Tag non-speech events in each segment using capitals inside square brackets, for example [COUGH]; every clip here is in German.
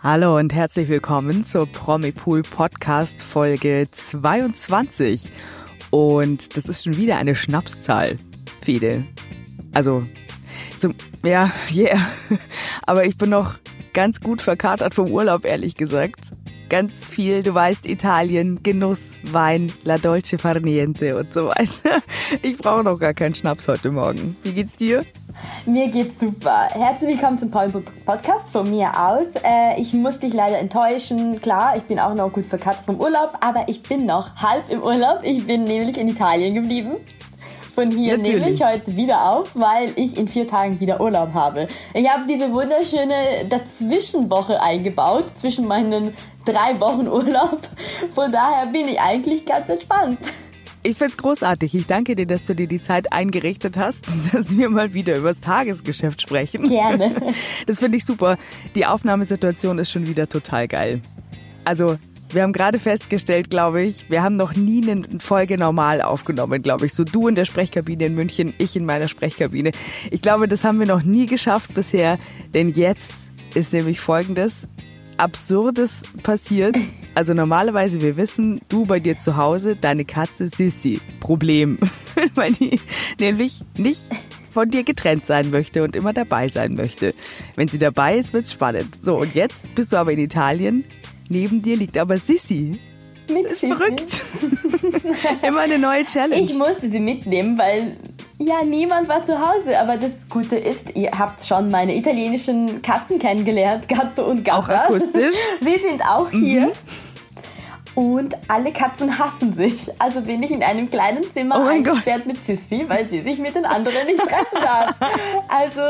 Hallo und herzlich willkommen zur Promipool Podcast Folge 22. Und das ist schon wieder eine Schnapszahl, Fede. Also, zum, ja, yeah. [LAUGHS] Aber ich bin noch ganz gut verkatert vom Urlaub, ehrlich gesagt. Ganz viel, du weißt, Italien, Genuss, Wein, La Dolce Farniente und so weiter. [LAUGHS] Ich brauche noch gar keinen Schnaps heute Morgen. Wie geht's dir? Mir geht's super. Herzlich willkommen zum Paul Podcast von mir aus. Äh, ich muss dich leider enttäuschen. Klar, ich bin auch noch gut verkatzt vom Urlaub, aber ich bin noch halb im Urlaub. Ich bin nämlich in Italien geblieben. Von hier Natürlich. nehme ich heute wieder auf, weil ich in vier Tagen wieder Urlaub habe. Ich habe diese wunderschöne Dazwischenwoche eingebaut, zwischen meinen drei Wochen Urlaub. Von daher bin ich eigentlich ganz entspannt. Ich find's großartig. Ich danke dir, dass du dir die Zeit eingerichtet hast, [LAUGHS] dass wir mal wieder übers Tagesgeschäft sprechen. Gerne. [LAUGHS] Das finde ich super. Die Aufnahmesituation ist schon wieder total geil. Also, wir haben gerade festgestellt, glaube ich, wir haben noch nie eine Folge normal aufgenommen, glaube ich. So du in der Sprechkabine in München, ich in meiner Sprechkabine. Ich glaube, das haben wir noch nie geschafft bisher, denn jetzt ist nämlich Folgendes. Absurdes passiert. Also normalerweise, wir wissen, du bei dir zu Hause, deine Katze Sissi. Problem. [LAUGHS] Weil die nämlich nicht von dir getrennt sein möchte und immer dabei sein möchte. Wenn sie dabei ist, wird's spannend. So, und jetzt bist du aber in Italien. Neben dir liegt aber Sissi. Mit Ist Sissi. verrückt. [LAUGHS] immer eine neue Challenge. Ich musste sie mitnehmen, weil ja niemand war zu Hause. Aber das Gute ist, ihr habt schon meine italienischen Katzen kennengelernt, Gatto und Gatta. Auch akustisch? [LAUGHS] Mhm. Sie sind auch hier. Und alle Katzen hassen sich. Also bin ich in einem kleinen Zimmer Oh eingesperrt mit Sissy, weil sie sich mit den anderen nicht treffen darf. Also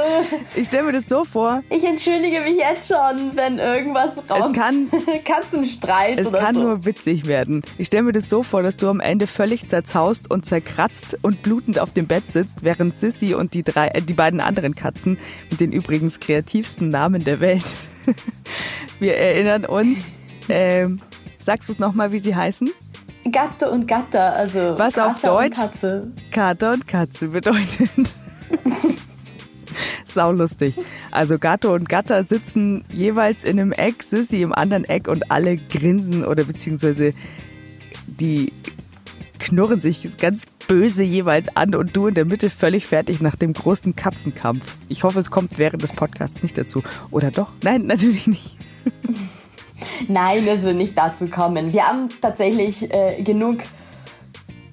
Ich stelle mir das so vor, ich entschuldige mich jetzt schon, wenn irgendwas rauskommt. kann- [LAUGHS] Katzenstreit es oder kann so. nur witzig werden. Ich stelle mir das so vor, dass du am Ende völlig zerzaust und zerkratzt und blutend auf dem Bett sitzt, während Sissy und die drei, äh, die beiden anderen Katzen mit den übrigens kreativsten Namen der Welt. [LAUGHS] Wir erinnern uns, ähm, sagst du es nochmal, wie sie heißen? Gatto und Gatter, also Was Kater auf Deutsch? Und Katze. Kater und Katze bedeutet. [LAUGHS] Saulustig. Also Gatto und Gatter sitzen jeweils in einem Eck, Sissy im anderen Eck und alle grinsen oder beziehungsweise die knurren sich ganz böse jeweils an und du in der Mitte völlig fertig nach dem großen Katzenkampf. Ich hoffe, es kommt während des Podcasts nicht dazu. Oder doch? Nein, [LAUGHS] natürlich nicht. Nein, es wird nicht dazu kommen. Wir haben tatsächlich äh, genug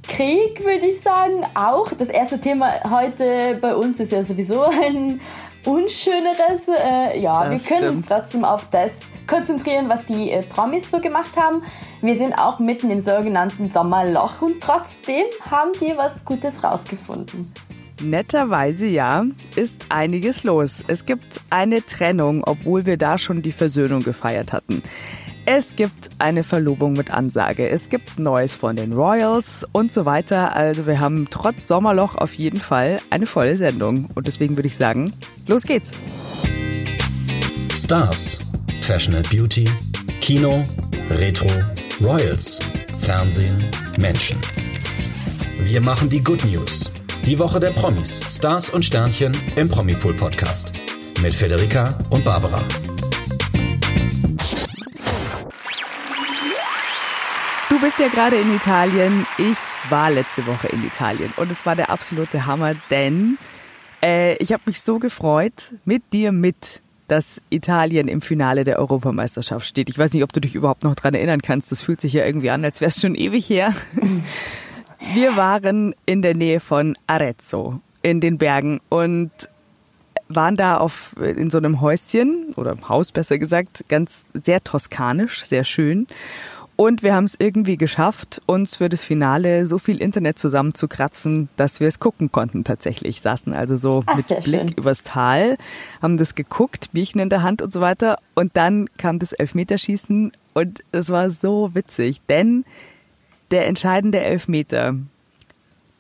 Krieg, würde ich sagen. Auch das erste Thema heute bei uns ist ja sowieso ein unschöneres. Äh, ja, Das wir können uns stimmt. trotzdem auf das konzentrieren, was die äh, Promis so gemacht haben. Wir sind auch mitten im sogenannten Sommerloch und trotzdem haben wir was Gutes rausgefunden. Netterweise ja, ist einiges los. Es gibt eine Trennung, obwohl wir da schon die Versöhnung gefeiert hatten. Es gibt eine Verlobung mit Ansage. Es gibt Neues von den Royals und so weiter. Also wir haben trotz Sommerloch auf jeden Fall eine volle Sendung. Und deswegen würde ich sagen, los geht's. Stars, Fashion and Beauty, Kino, Retro, Royals, Fernsehen, Menschen. Wir machen die Good News. Die Woche der Promis, Stars und Sternchen im Promipool Podcast. Mit Federica und Barbara. Du bist ja gerade in Italien. Ich war letzte Woche in Italien und es war der absolute Hammer, denn äh, ich habe mich so gefreut mit dir mit, dass Italien im Finale der Europameisterschaft steht. Ich weiß nicht, ob du dich überhaupt noch dran erinnern kannst. Das fühlt sich ja irgendwie an, als wäre es schon ewig her. Wir waren in der Nähe von Arezzo in den Bergen und waren da auf, in so einem Häuschen oder Haus besser gesagt, ganz sehr toskanisch, sehr schön. Und wir haben es irgendwie geschafft, uns für das Finale so viel Internet zusammenzukratzen, dass wir es gucken konnten tatsächlich. Saßen also so Ach, mit Blick schön. übers Tal, haben das geguckt, Bierchen in der Hand und so weiter. Und dann kam das Elfmeterschießen und es war so witzig, denn der entscheidende Elfmeter,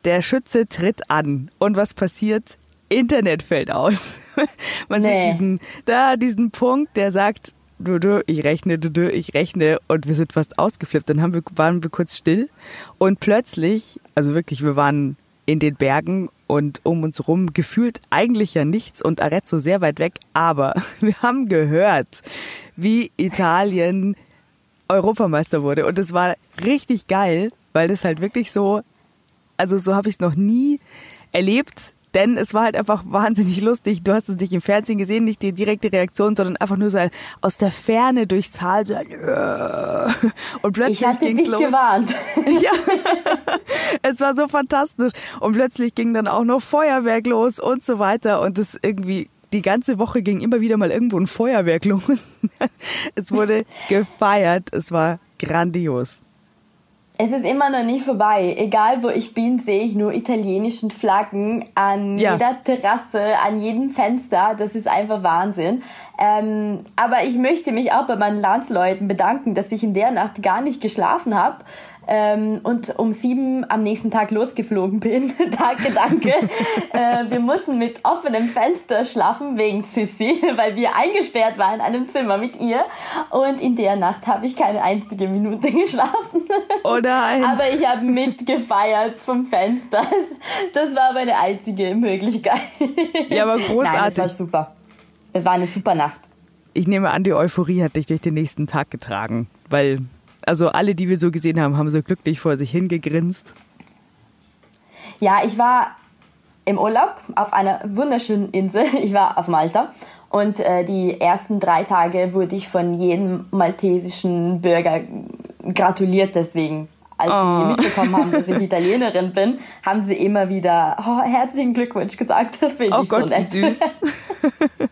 der Schütze tritt an und was passiert? Internet fällt aus. [LAUGHS] Man Nee. sieht diesen, da diesen Punkt, der sagt, du, du, ich rechne, du, du, ich rechne und wir sind fast ausgeflippt. Dann haben wir, waren wir kurz still und plötzlich, also wirklich, wir waren in den Bergen und um uns rum gefühlt eigentlich ja nichts und Arezzo sehr weit weg, aber [LAUGHS] wir haben gehört, wie Italien Europameister wurde. Und es war richtig geil, weil das halt wirklich so, also so habe ich es noch nie erlebt, denn es war halt einfach wahnsinnig lustig. Du hast es nicht im Fernsehen gesehen, nicht die direkte Reaktion, sondern einfach nur so ein, aus der Ferne durchs Tal so ein, und plötzlich ich hatte dich los. gewarnt. [LAUGHS] Ja, es war so fantastisch. Und plötzlich ging dann auch noch Feuerwerk los und so weiter. Und es irgendwie die ganze Woche ging immer wieder mal irgendwo ein Feuerwerk [LAUGHS] los. Es wurde gefeiert. Es war grandios. Es ist immer noch nicht vorbei. Egal wo ich bin, sehe ich nur italienischen Flaggen an ja. jeder Terrasse, an jedem Fenster. Das ist einfach Wahnsinn. Ähm, aber ich möchte mich auch bei meinen Landsleuten bedanken, dass ich in der Nacht gar nicht geschlafen habe ähm, und um sieben am nächsten Tag losgeflogen bin. [LAUGHS] danke, danke. [LAUGHS] äh, wir mussten mit offenem Fenster schlafen wegen Sissy, [LAUGHS] weil wir eingesperrt waren in einem Zimmer mit ihr. Und in der Nacht habe ich keine einzige Minute geschlafen. Oh nein. Aber ich habe mitgefeiert vom Fenster. Das war meine einzige Möglichkeit. Ja, aber großartig. Nein, das war super. Das war eine super Nacht. Ich nehme an, die Euphorie hat dich durch den nächsten Tag getragen, weil also alle, die wir so gesehen haben, haben so glücklich vor sich hingegrinst. Ja, ich war im Urlaub auf einer wunderschönen Insel. Ich war auf Malta. Und äh, die ersten drei Tage wurde ich von jedem maltesischen Bürger gratuliert deswegen. Als oh. sie mitbekommen haben, dass ich [LAUGHS] Italienerin bin, haben sie immer wieder oh, herzlichen Glückwunsch gesagt. Das finde oh ich Gott, so nett. Wie süß. [LAUGHS]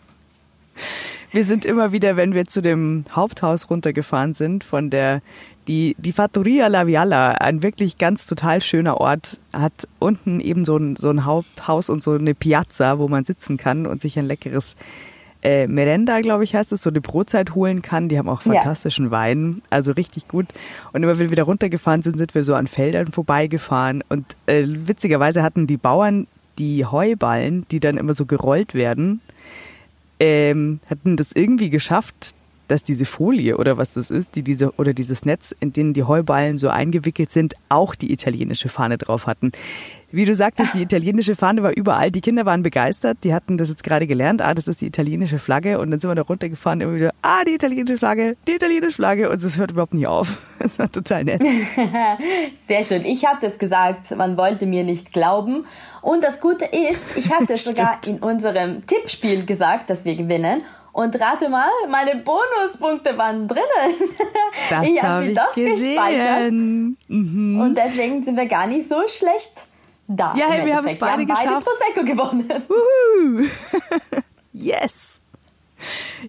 Wir sind immer wieder, wenn wir zu dem Haupthaus runtergefahren sind, von der die, die Fattoria La Viala, ein wirklich ganz total schöner Ort, hat unten eben so ein, so ein Haupthaus und so eine Piazza, wo man sitzen kann und sich ein leckeres äh, Merenda, glaube ich, heißt es, so eine Brotzeit holen kann. Die haben auch fantastischen ja. Wein, also richtig gut. Und immer wenn wir wieder runtergefahren sind, sind wir so an Feldern vorbeigefahren. Und äh, witzigerweise hatten die Bauern die Heuballen, die dann immer so gerollt werden, ähm, hatten das irgendwie geschafft, dass diese Folie oder was das ist, die diese oder dieses Netz, in denen die Heuballen so eingewickelt sind, auch die italienische Fahne drauf hatten. Wie du sagtest, die italienische Fahne war überall. Die Kinder waren begeistert. Die hatten das jetzt gerade gelernt. Ah, das ist die italienische Flagge. Und dann sind wir da runtergefahren, immer wieder, ah, die italienische Flagge, die italienische Flagge. Und es hört überhaupt nicht auf. [LAUGHS] Das war total nett. [LAUGHS] Sehr schön. Ich hatte es gesagt, man wollte mir nicht glauben. Und das Gute ist, ich hatte es [LAUGHS] sogar in unserem Tippspiel gesagt, dass wir gewinnen. Und rate mal, meine Bonuspunkte waren drinnen. [LAUGHS] Das ich habe hab sie doch gesehen. gespeichert. Mhm. Und deswegen sind wir gar nicht so schlecht da. Ja, hey, wir haben es beide wir haben geschafft. Beide Prosecco gewonnen. [LAUGHS] Uhu. [LAUGHS] yes.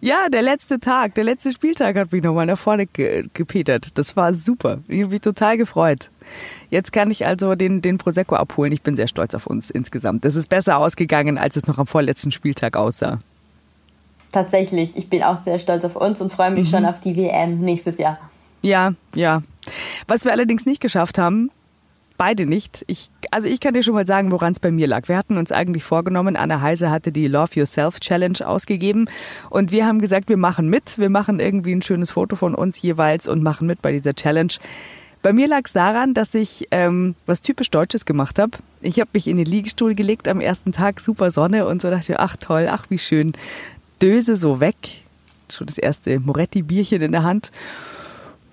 Ja, der letzte Tag, der letzte Spieltag hat mich nochmal nach vorne ge gepetert. Das war super. Ich habe mich total gefreut. Jetzt kann ich also den, den Prosecco abholen. Ich bin sehr stolz auf uns insgesamt. Das ist besser ausgegangen, als es noch am vorletzten Spieltag aussah tatsächlich, ich bin auch sehr stolz auf uns und freue mich mhm. schon auf die WM nächstes Jahr. Ja, ja. Was wir allerdings nicht geschafft haben, beide nicht. Ich, also ich kann dir schon mal sagen, woran es bei mir lag. Wir hatten uns eigentlich vorgenommen, Anna Heise hatte die Love Yourself Challenge ausgegeben und wir haben gesagt, wir machen mit. Wir machen irgendwie ein schönes Foto von uns jeweils und machen mit bei dieser Challenge. Bei mir lag es daran, dass ich ähm, was typisch Deutsches gemacht habe. Ich habe mich in den Liegestuhl gelegt am ersten Tag, super Sonne und so dachte, ach toll, ach wie schön döse so weg. Schon das erste Moretti-Bierchen in der Hand.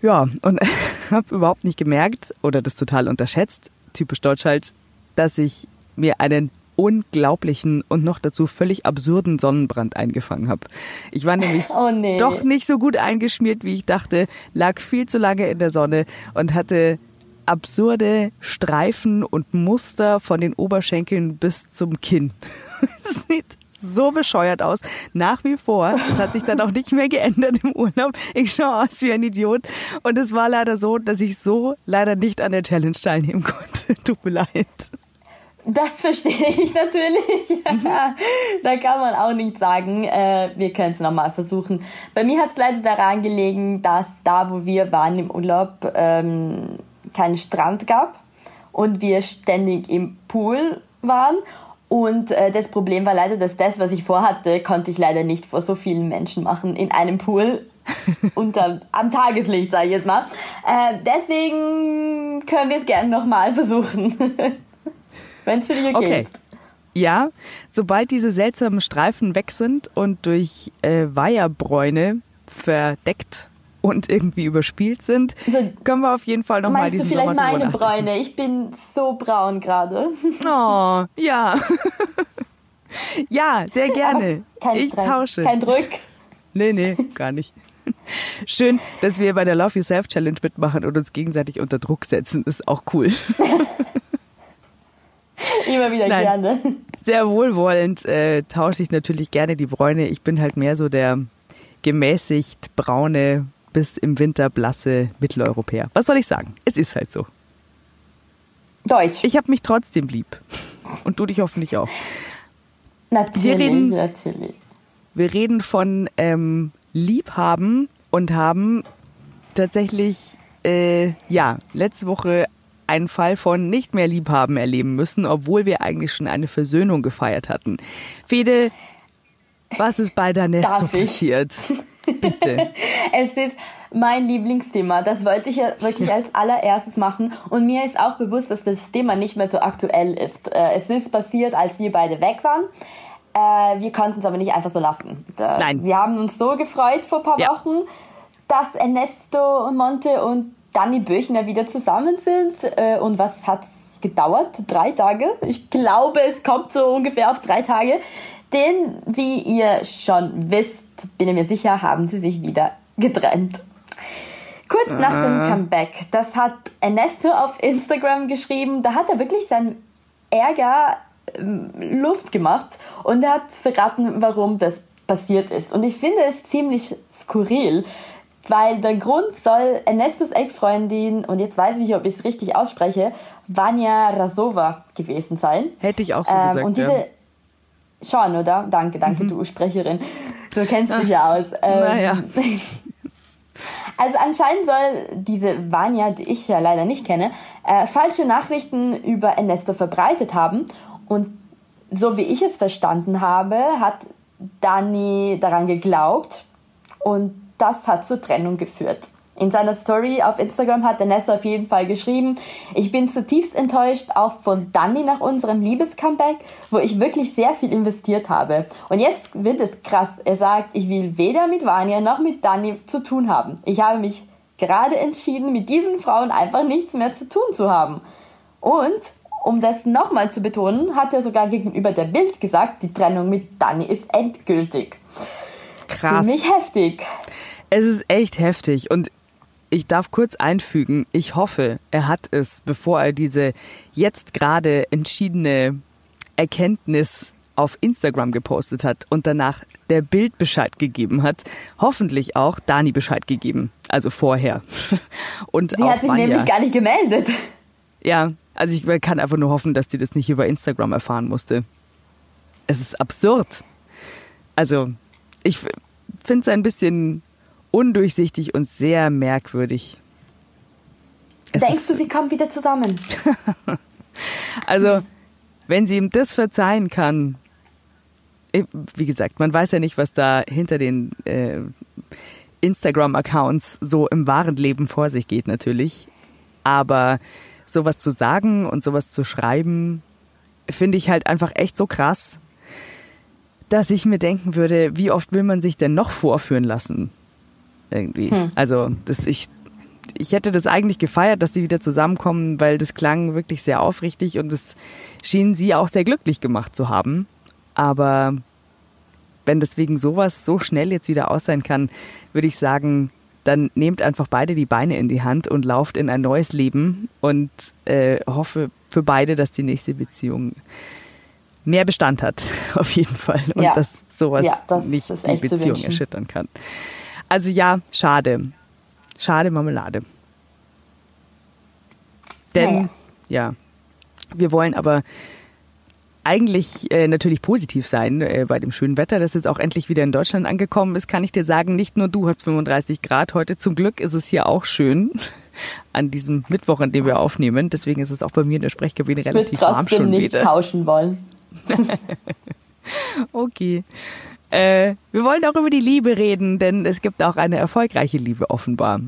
Ja, und [LAUGHS] habe überhaupt nicht gemerkt oder das total unterschätzt, typisch Deutsch halt, dass ich mir einen unglaublichen und noch dazu völlig absurden Sonnenbrand eingefangen habe. Ich war nämlich [LAUGHS] oh nee. doch nicht so gut eingeschmiert, wie ich dachte, lag viel zu lange in der Sonne und hatte absurde Streifen und Muster von den Oberschenkeln bis zum Kinn. [LAUGHS] sieht so bescheuert aus. Nach wie vor. Das hat sich dann auch nicht mehr geändert im Urlaub. Ich schaue aus wie ein Idiot. Und es war leider so, dass ich so leider nicht an der Challenge teilnehmen konnte. [LAUGHS] Tut mir leid. Das verstehe ich natürlich. [LAUGHS] da kann man auch nichts sagen. Äh, wir können es nochmal versuchen. Bei mir hat es leider daran gelegen, dass da, wo wir waren im Urlaub, ähm, keinen Strand gab und wir ständig im Pool waren und äh, das Problem war leider, dass das, was ich vorhatte, konnte ich leider nicht vor so vielen Menschen machen in einem Pool [LAUGHS] unter am Tageslicht, sage ich jetzt mal. Äh, deswegen können wir es gerne nochmal versuchen, [LAUGHS] wenn es für dich okay, okay ist. Ja, sobald diese seltsamen Streifen weg sind und durch äh, Weiherbräune verdeckt und irgendwie überspielt sind, also, können wir auf jeden Fall nochmal diesen Meinst du vielleicht meine Bräune? Ich bin so braun gerade. Oh, ja. ja, sehr gerne. Kein ich Stress, tausche. Kein Druck. Nee, nee, gar nicht. Schön, dass wir bei der Love Yourself Challenge mitmachen und uns gegenseitig unter Druck setzen. Ist auch cool. [LAUGHS] Immer wieder Nein, gerne. Sehr wohlwollend äh, tausche ich natürlich gerne die Bräune. Ich bin halt mehr so der gemäßigt braune bis im Winter blasse Mitteleuropäer. Was soll ich sagen? Es ist halt so. Deutsch. Ich habe mich trotzdem lieb. Und du dich hoffentlich auch. Natürlich, wir reden, natürlich. Wir reden von ähm, Liebhaben und haben tatsächlich, äh, ja, letzte Woche einen Fall von nicht mehr Liebhaben erleben müssen, obwohl wir eigentlich schon eine Versöhnung gefeiert hatten. Fede, was ist bei Danesto passiert? [LAUGHS] Bitte. [LAUGHS] es ist mein Lieblingsthema. Das wollte ich ja wirklich als allererstes machen. Und mir ist auch bewusst, dass das Thema nicht mehr so aktuell ist. Äh, es ist passiert, als wir beide weg waren. Äh, wir konnten es aber nicht einfach so lassen. Nein. Wir haben uns so gefreut vor ein paar ja. Wochen, dass Ernesto und Monte und Danny Böchner wieder zusammen sind. Äh, und was hat es gedauert? Drei Tage? Ich glaube, es kommt so ungefähr auf drei Tage. Denn, wie ihr schon wisst, bin ich mir sicher, haben sie sich wieder getrennt. Kurz nach dem Comeback, das hat Ernesto auf Instagram geschrieben, da hat er wirklich seinen Ärger ähm, Luft gemacht und er hat verraten, warum das passiert ist. Und ich finde es ziemlich skurril, weil der Grund soll Ernestos Ex-Freundin, und jetzt weiß ich nicht, ob ich es richtig ausspreche, Vanya Rasova gewesen sein. Hätte ich auch so ähm, gesagt. Und diese, ja. Schon, oder? Danke, danke, mhm. du Sprecherin. Du kennst dich ja aus. Ähm, naja. [LAUGHS] Also anscheinend soll diese Vanya, die ich ja leider nicht kenne, äh, falsche Nachrichten über Ernesto verbreitet haben. Und so wie ich es verstanden habe, hat Dani daran geglaubt und das hat zur Trennung geführt. In seiner Story auf Instagram hat Vanessa auf jeden Fall geschrieben, ich bin zutiefst enttäuscht, auch von Danny nach unserem Liebescomeback, wo ich wirklich sehr viel investiert habe. Und jetzt wird es krass. Er sagt, ich will weder mit Vanya noch mit Danny zu tun haben. Ich habe mich gerade entschieden, mit diesen Frauen einfach nichts mehr zu tun zu haben. Und um das nochmal zu betonen, hat er sogar gegenüber der Bild gesagt, die Trennung mit Danny ist endgültig. Krass. Ziemlich heftig. Es ist echt heftig und ich darf kurz einfügen, ich hoffe, er hat es, bevor er diese jetzt gerade entschiedene Erkenntnis auf Instagram gepostet hat und danach der Bild Bescheid gegeben hat, hoffentlich auch Dani Bescheid gegeben, also vorher. [LAUGHS] Und Sie hat sich Vanya. nämlich gar nicht gemeldet. Ja, also ich kann einfach nur hoffen, dass die das nicht über Instagram erfahren musste. Es ist absurd. Also, ich finde es ein bisschen undurchsichtig und sehr merkwürdig. Es Denkst du, sie kommen wieder zusammen? [LAUGHS] also, wenn sie ihm das verzeihen kann, wie gesagt, man weiß ja nicht, was da hinter den äh, Instagram-Accounts so im wahren Leben vor sich geht, natürlich. Aber sowas zu sagen und sowas zu schreiben, finde ich halt einfach echt so krass, dass ich mir denken würde, wie oft will man sich denn noch vorführen lassen? Irgendwie. Hm. Also das, ich, ich hätte das eigentlich gefeiert, dass die wieder zusammenkommen, weil das klang wirklich sehr aufrichtig und es schien sie auch sehr glücklich gemacht zu haben. Aber wenn deswegen sowas so schnell jetzt wieder aus sein kann, würde ich sagen, dann nehmt einfach beide die Beine in die Hand und lauft in ein neues Leben und äh, hoffe für beide, dass die nächste Beziehung mehr Bestand hat, [LAUGHS] auf jeden Fall. Und ja. dass sowas ja, das nicht die Beziehung erschüttern kann. Also ja, schade. Schade Marmelade. Denn, naja. ja, wir wollen aber eigentlich äh, natürlich positiv sein äh, bei dem schönen Wetter, das jetzt auch endlich wieder in Deutschland angekommen ist, kann ich dir sagen, nicht nur du hast 35 Grad heute. Zum Glück ist es hier auch schön [LAUGHS] an diesem Mittwoch, an dem wir aufnehmen. Deswegen ist es auch bei mir in der Sprechkabine relativ warm schon wieder. Ich würde trotzdem nicht tauschen wollen. [LAUGHS] [LAUGHS] okay. Äh, wir wollen auch über die Liebe reden, denn es gibt auch eine erfolgreiche Liebe offenbar.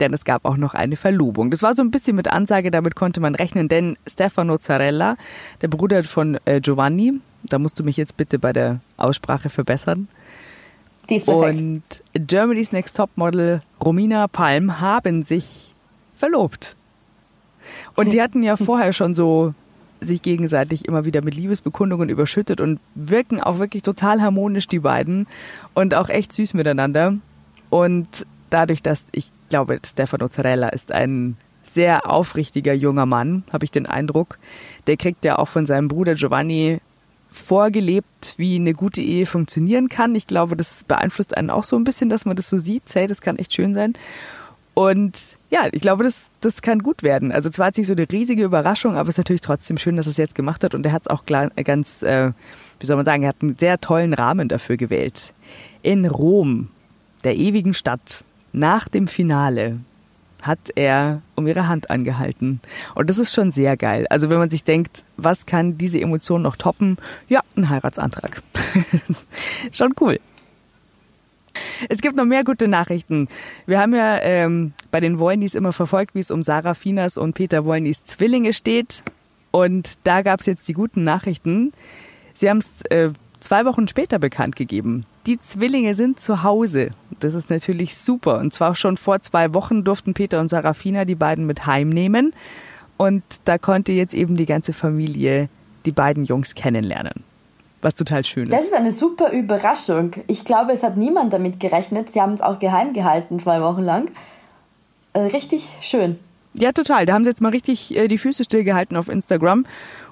Denn es gab auch noch eine Verlobung. Das war so ein bisschen mit Ansage, damit konnte man rechnen, denn Stefano Zarella, der Bruder von äh, Giovanni, da musst du mich jetzt bitte bei der Aussprache verbessern, Die ist perfekt. Und Germany's Next Top Model Romina Palm haben sich verlobt. Und die hatten ja [LAUGHS] vorher schon so sich gegenseitig immer wieder mit Liebesbekundungen überschüttet und wirken auch wirklich total harmonisch, die beiden. Und auch echt süß miteinander. Und dadurch, dass ich glaube, Stefano Zarella ist ein sehr aufrichtiger junger Mann, habe ich den Eindruck. Der kriegt ja auch von seinem Bruder Giovanni vorgelebt, wie eine gute Ehe funktionieren kann. Ich glaube, das beeinflusst einen auch so ein bisschen, dass man das so sieht. Hey, das kann echt schön sein. Und ja, ich glaube, das, das kann gut werden. Also zwar hat sich so eine riesige Überraschung, aber es ist natürlich trotzdem schön, dass er es jetzt gemacht hat. Und er hat es auch ganz, äh, wie soll man sagen, er hat einen sehr tollen Rahmen dafür gewählt. In Rom, der ewigen Stadt, nach dem Finale, hat er um ihre Hand angehalten. Und das ist schon sehr geil. Also wenn man sich denkt, was kann diese Emotion noch toppen? Ja, ein Heiratsantrag. [LAUGHS] schon cool. Es gibt noch mehr gute Nachrichten. Wir haben ja ähm, bei den Wollnys immer verfolgt, wie es um Sarah Finas und Peter Wollnys Zwillinge steht. Und da gab es jetzt die guten Nachrichten. Sie haben es äh, zwei Wochen später bekannt gegeben. Die Zwillinge sind zu Hause. Das ist natürlich super. Und zwar schon vor zwei Wochen durften Peter und Sarafina die beiden mit heimnehmen. Und da konnte jetzt eben die ganze Familie die beiden Jungs kennenlernen was total schön ist. Das ist eine super Überraschung. Ich glaube, es hat niemand damit gerechnet. Sie haben es auch geheim gehalten, zwei Wochen lang. Äh, richtig schön. Ja, total. Da haben sie jetzt mal richtig äh, die Füße stillgehalten auf Instagram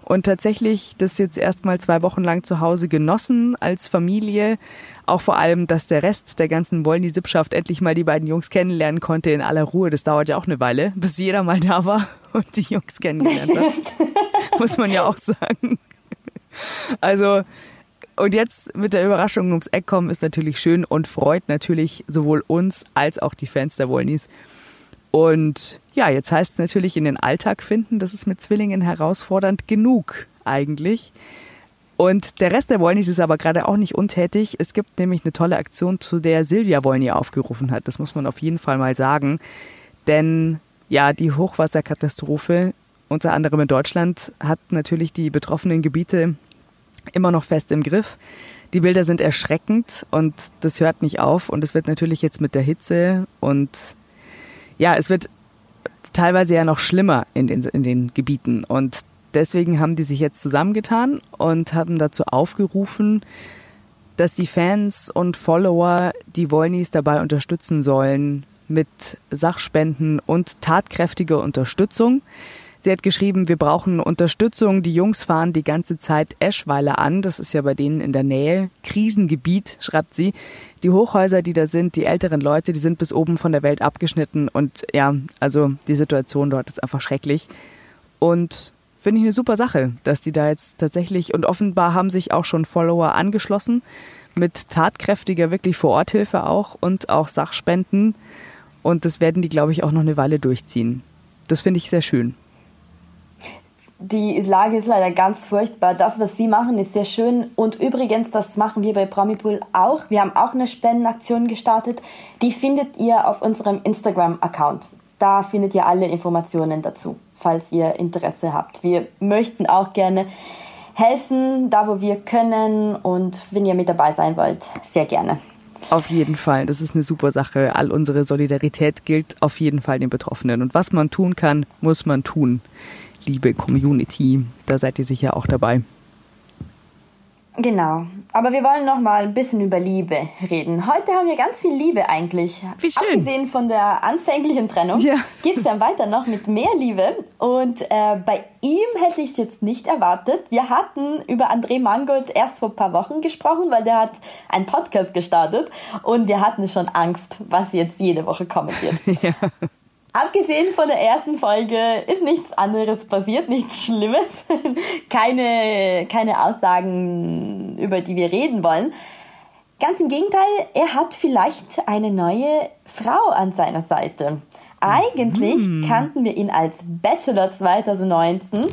und tatsächlich das jetzt erstmal zwei Wochen lang zu Hause genossen als Familie. Auch vor allem, dass der Rest der ganzen Wollny-Sippschaft endlich mal die beiden Jungs kennenlernen konnte in aller Ruhe. Das dauert ja auch eine Weile, bis jeder mal da war [LAUGHS] und die Jungs kennengelernt hat. Muss man ja auch sagen. Also, und jetzt mit der Überraschung ums Eck kommen ist natürlich schön und freut natürlich sowohl uns als auch die Fans der Wollnies. Und ja, jetzt heißt es natürlich in den Alltag finden, das ist mit Zwillingen herausfordernd genug eigentlich. Und der Rest der Wollnies ist aber gerade auch nicht untätig. Es gibt nämlich eine tolle Aktion, zu der Silvia Wollny aufgerufen hat. Das muss man auf jeden Fall mal sagen. Denn ja, die Hochwasserkatastrophe unter anderem in Deutschland, hat natürlich die betroffenen Gebiete immer noch fest im Griff. Die Bilder sind erschreckend und das hört nicht auf. Und es wird natürlich jetzt mit der Hitze und ja, es wird teilweise ja noch schlimmer in den, in den Gebieten. Und deswegen haben die sich jetzt zusammengetan und haben dazu aufgerufen, dass die Fans und Follower die Wollnies dabei unterstützen sollen mit Sachspenden und tatkräftiger Unterstützung. Sie hat geschrieben, wir brauchen Unterstützung. Die Jungs fahren die ganze Zeit Eschweiler an. Das ist ja bei denen in der Nähe. Krisengebiet, schreibt sie. Die Hochhäuser, die da sind, die älteren Leute, die sind bis oben von der Welt abgeschnitten. Und ja, also die Situation dort ist einfach schrecklich. Und finde ich eine super Sache, dass die da jetzt tatsächlich, und offenbar haben sich auch schon Follower angeschlossen mit tatkräftiger, wirklich Vororthilfe auch und auch Sachspenden. Und das werden die, glaube ich, auch noch eine Weile durchziehen. Das finde ich sehr schön die Lage ist leider ganz furchtbar. Das, was Sie machen, ist sehr schön. Und übrigens, das machen wir bei Promipool auch. Wir haben auch eine Spendenaktion gestartet. Die findet ihr auf unserem Instagram-Account. Da findet ihr alle Informationen dazu, falls ihr Interesse habt. Wir möchten auch gerne helfen, da wo wir können. Und wenn ihr mit dabei sein wollt, sehr gerne. Auf jeden Fall, das ist eine super Sache. All unsere Solidarität gilt auf jeden Fall den Betroffenen. Und was man tun kann, muss man tun liebe Community. Da seid ihr sicher auch dabei. Genau. Aber wir wollen noch mal ein bisschen über Liebe reden. Heute haben wir ganz viel Liebe eigentlich. Wie schön. Abgesehen von der anfänglichen Trennung ja. geht es dann weiter noch mit mehr Liebe. Und äh, bei ihm hätte ich es jetzt nicht erwartet. Wir hatten über André Mangold erst vor ein paar Wochen gesprochen, weil der hat einen Podcast gestartet und wir hatten schon Angst, was jetzt jede Woche kommen wird. [LAUGHS] ja. Abgesehen von der ersten Folge ist nichts anderes passiert, nichts Schlimmes. [LAUGHS] keine, keine Aussagen, über die wir reden wollen. Ganz im Gegenteil, er hat vielleicht eine neue Frau an seiner Seite. Eigentlich mhm. kannten wir ihn als Bachelor 2019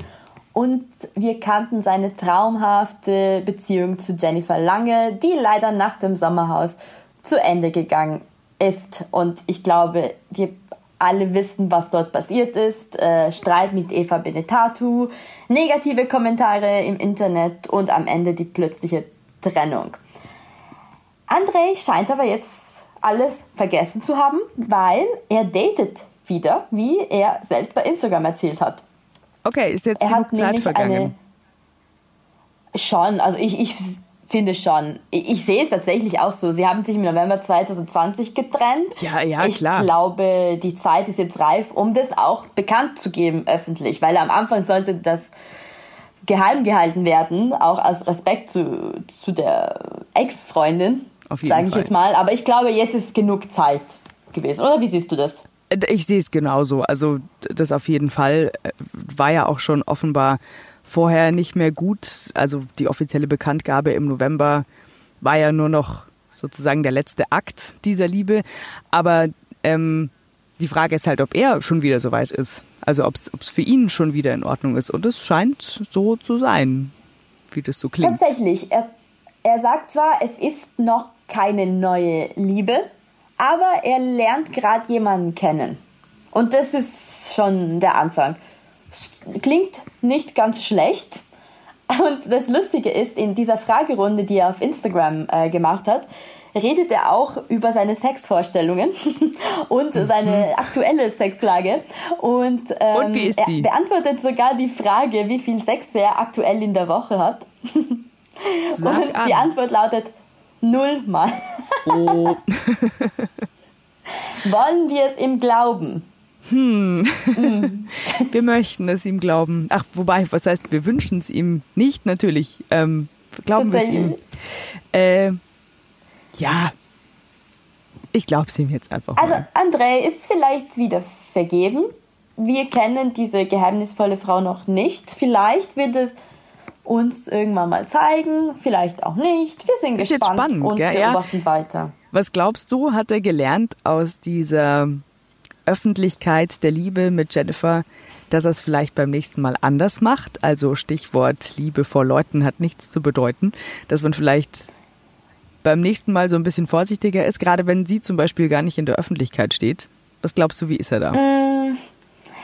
und wir kannten seine traumhafte Beziehung zu Jennifer Lange, die leider nach dem Sommerhaus zu Ende gegangen ist. Und ich glaube, wir alle wissen, was dort passiert ist. Äh, Streit mit Eva Benetatu, negative Kommentare im Internet und am Ende die plötzliche Trennung. André scheint aber jetzt alles vergessen zu haben, weil er datet wieder, wie er selbst bei Instagram erzählt hat. Okay, ist jetzt er hat Zeit nämlich vergangen? eine schon, also ich, ich finde schon. Ich, ich sehe es tatsächlich auch so. Sie haben sich im November 2020 getrennt. Ja, ja, ich klar. Ich glaube, die Zeit ist jetzt reif, um das auch bekannt zu geben öffentlich, weil am Anfang sollte das geheim gehalten werden, auch aus Respekt zu, zu der Ex-Freundin, sage ich Fall. jetzt mal. Aber ich glaube, jetzt ist genug Zeit gewesen. Oder wie siehst du das? Ich sehe es genauso. Also das auf jeden Fall äh, war ja auch schon offenbar vorher nicht mehr gut. Also die offizielle Bekanntgabe im November war ja nur noch sozusagen der letzte Akt dieser Liebe. Aber ähm, die Frage ist halt, ob er schon wieder soweit ist. Also ob es für ihn schon wieder in Ordnung ist. Und es scheint so zu sein, wie das so klingt. Tatsächlich. Er, er sagt zwar, es ist noch keine neue Liebe, aber er lernt gerade jemanden kennen. Und das ist schon der Anfang. Klingt nicht ganz schlecht. Und das Lustige ist, in dieser Fragerunde, die er auf Instagram äh, gemacht hat, redet er auch über seine Sexvorstellungen [LAUGHS] und seine aktuelle Sexlage. Und, ähm, Und wie ist er die? beantwortet sogar die Frage, wie viel Sex er aktuell in der Woche hat. Sag und an. die Antwort lautet null Mal. Oh, [LAUGHS] Wollen wir es ihm glauben? [LAUGHS] wir möchten es ihm glauben. Ach, wobei, was heißt, wir wünschen es ihm nicht, natürlich. Ähm, glauben wir es ihm. Äh, ja, ich glaube es ihm jetzt einfach Also mal. André ist vielleicht wieder vergeben. Wir kennen diese geheimnisvolle Frau noch nicht. Vielleicht wird es uns irgendwann mal zeigen, vielleicht auch nicht. Wir sind Ist jetzt gespannt spannend, und gell? Ja. beobachten weiter. Was glaubst du, hat er gelernt aus dieser Öffentlichkeit der Liebe mit Jennifer, dass er es vielleicht beim nächsten Mal anders macht? Also Stichwort Liebe vor Leuten hat nichts zu bedeuten, dass man vielleicht beim nächsten Mal so ein bisschen vorsichtiger ist, gerade wenn sie zum Beispiel gar nicht in der Öffentlichkeit steht. Was glaubst du, wie ist er da?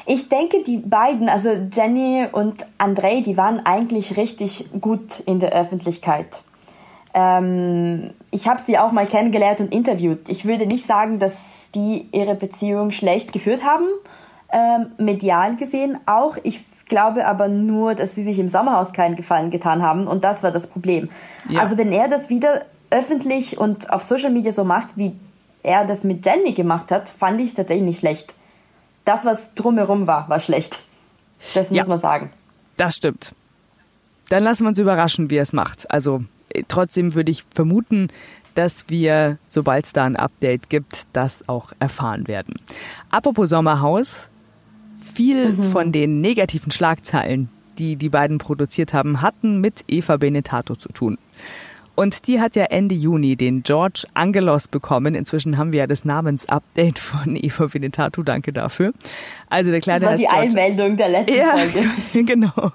Ich denke, die beiden, also Jenny und André, die waren eigentlich richtig gut in der Öffentlichkeit. Ähm, ich habe sie auch mal kennengelernt und interviewt. Ich würde nicht sagen, dass die ihre Beziehung schlecht geführt haben, ähm, medial gesehen auch. Ich glaube aber nur, dass sie sich im Sommerhaus keinen Gefallen getan haben und das war das Problem. Ja. Also wenn er das wieder öffentlich und auf Social Media so macht, wie er das mit Jenny gemacht hat, fand ich es tatsächlich nicht schlecht. Das, was drumherum war, war schlecht. Das muss Ja. man sagen. Das stimmt. Dann lassen wir uns überraschen, wie er es macht. Also trotzdem würde ich vermuten, dass wir, sobald es da ein Update gibt, das auch erfahren werden. Apropos Sommerhaus, viel von den negativen Schlagzeilen, die die beiden produziert haben, hatten mit Eva Benetato zu tun. Und die hat ja Ende Juni den George Angelos bekommen. Inzwischen haben wir ja das Namensupdate von [LAUGHS] Eva Benetato. Danke dafür. Also der kleine Das war die George Einmeldung der letzten ja, Folge. [LAUGHS] genau.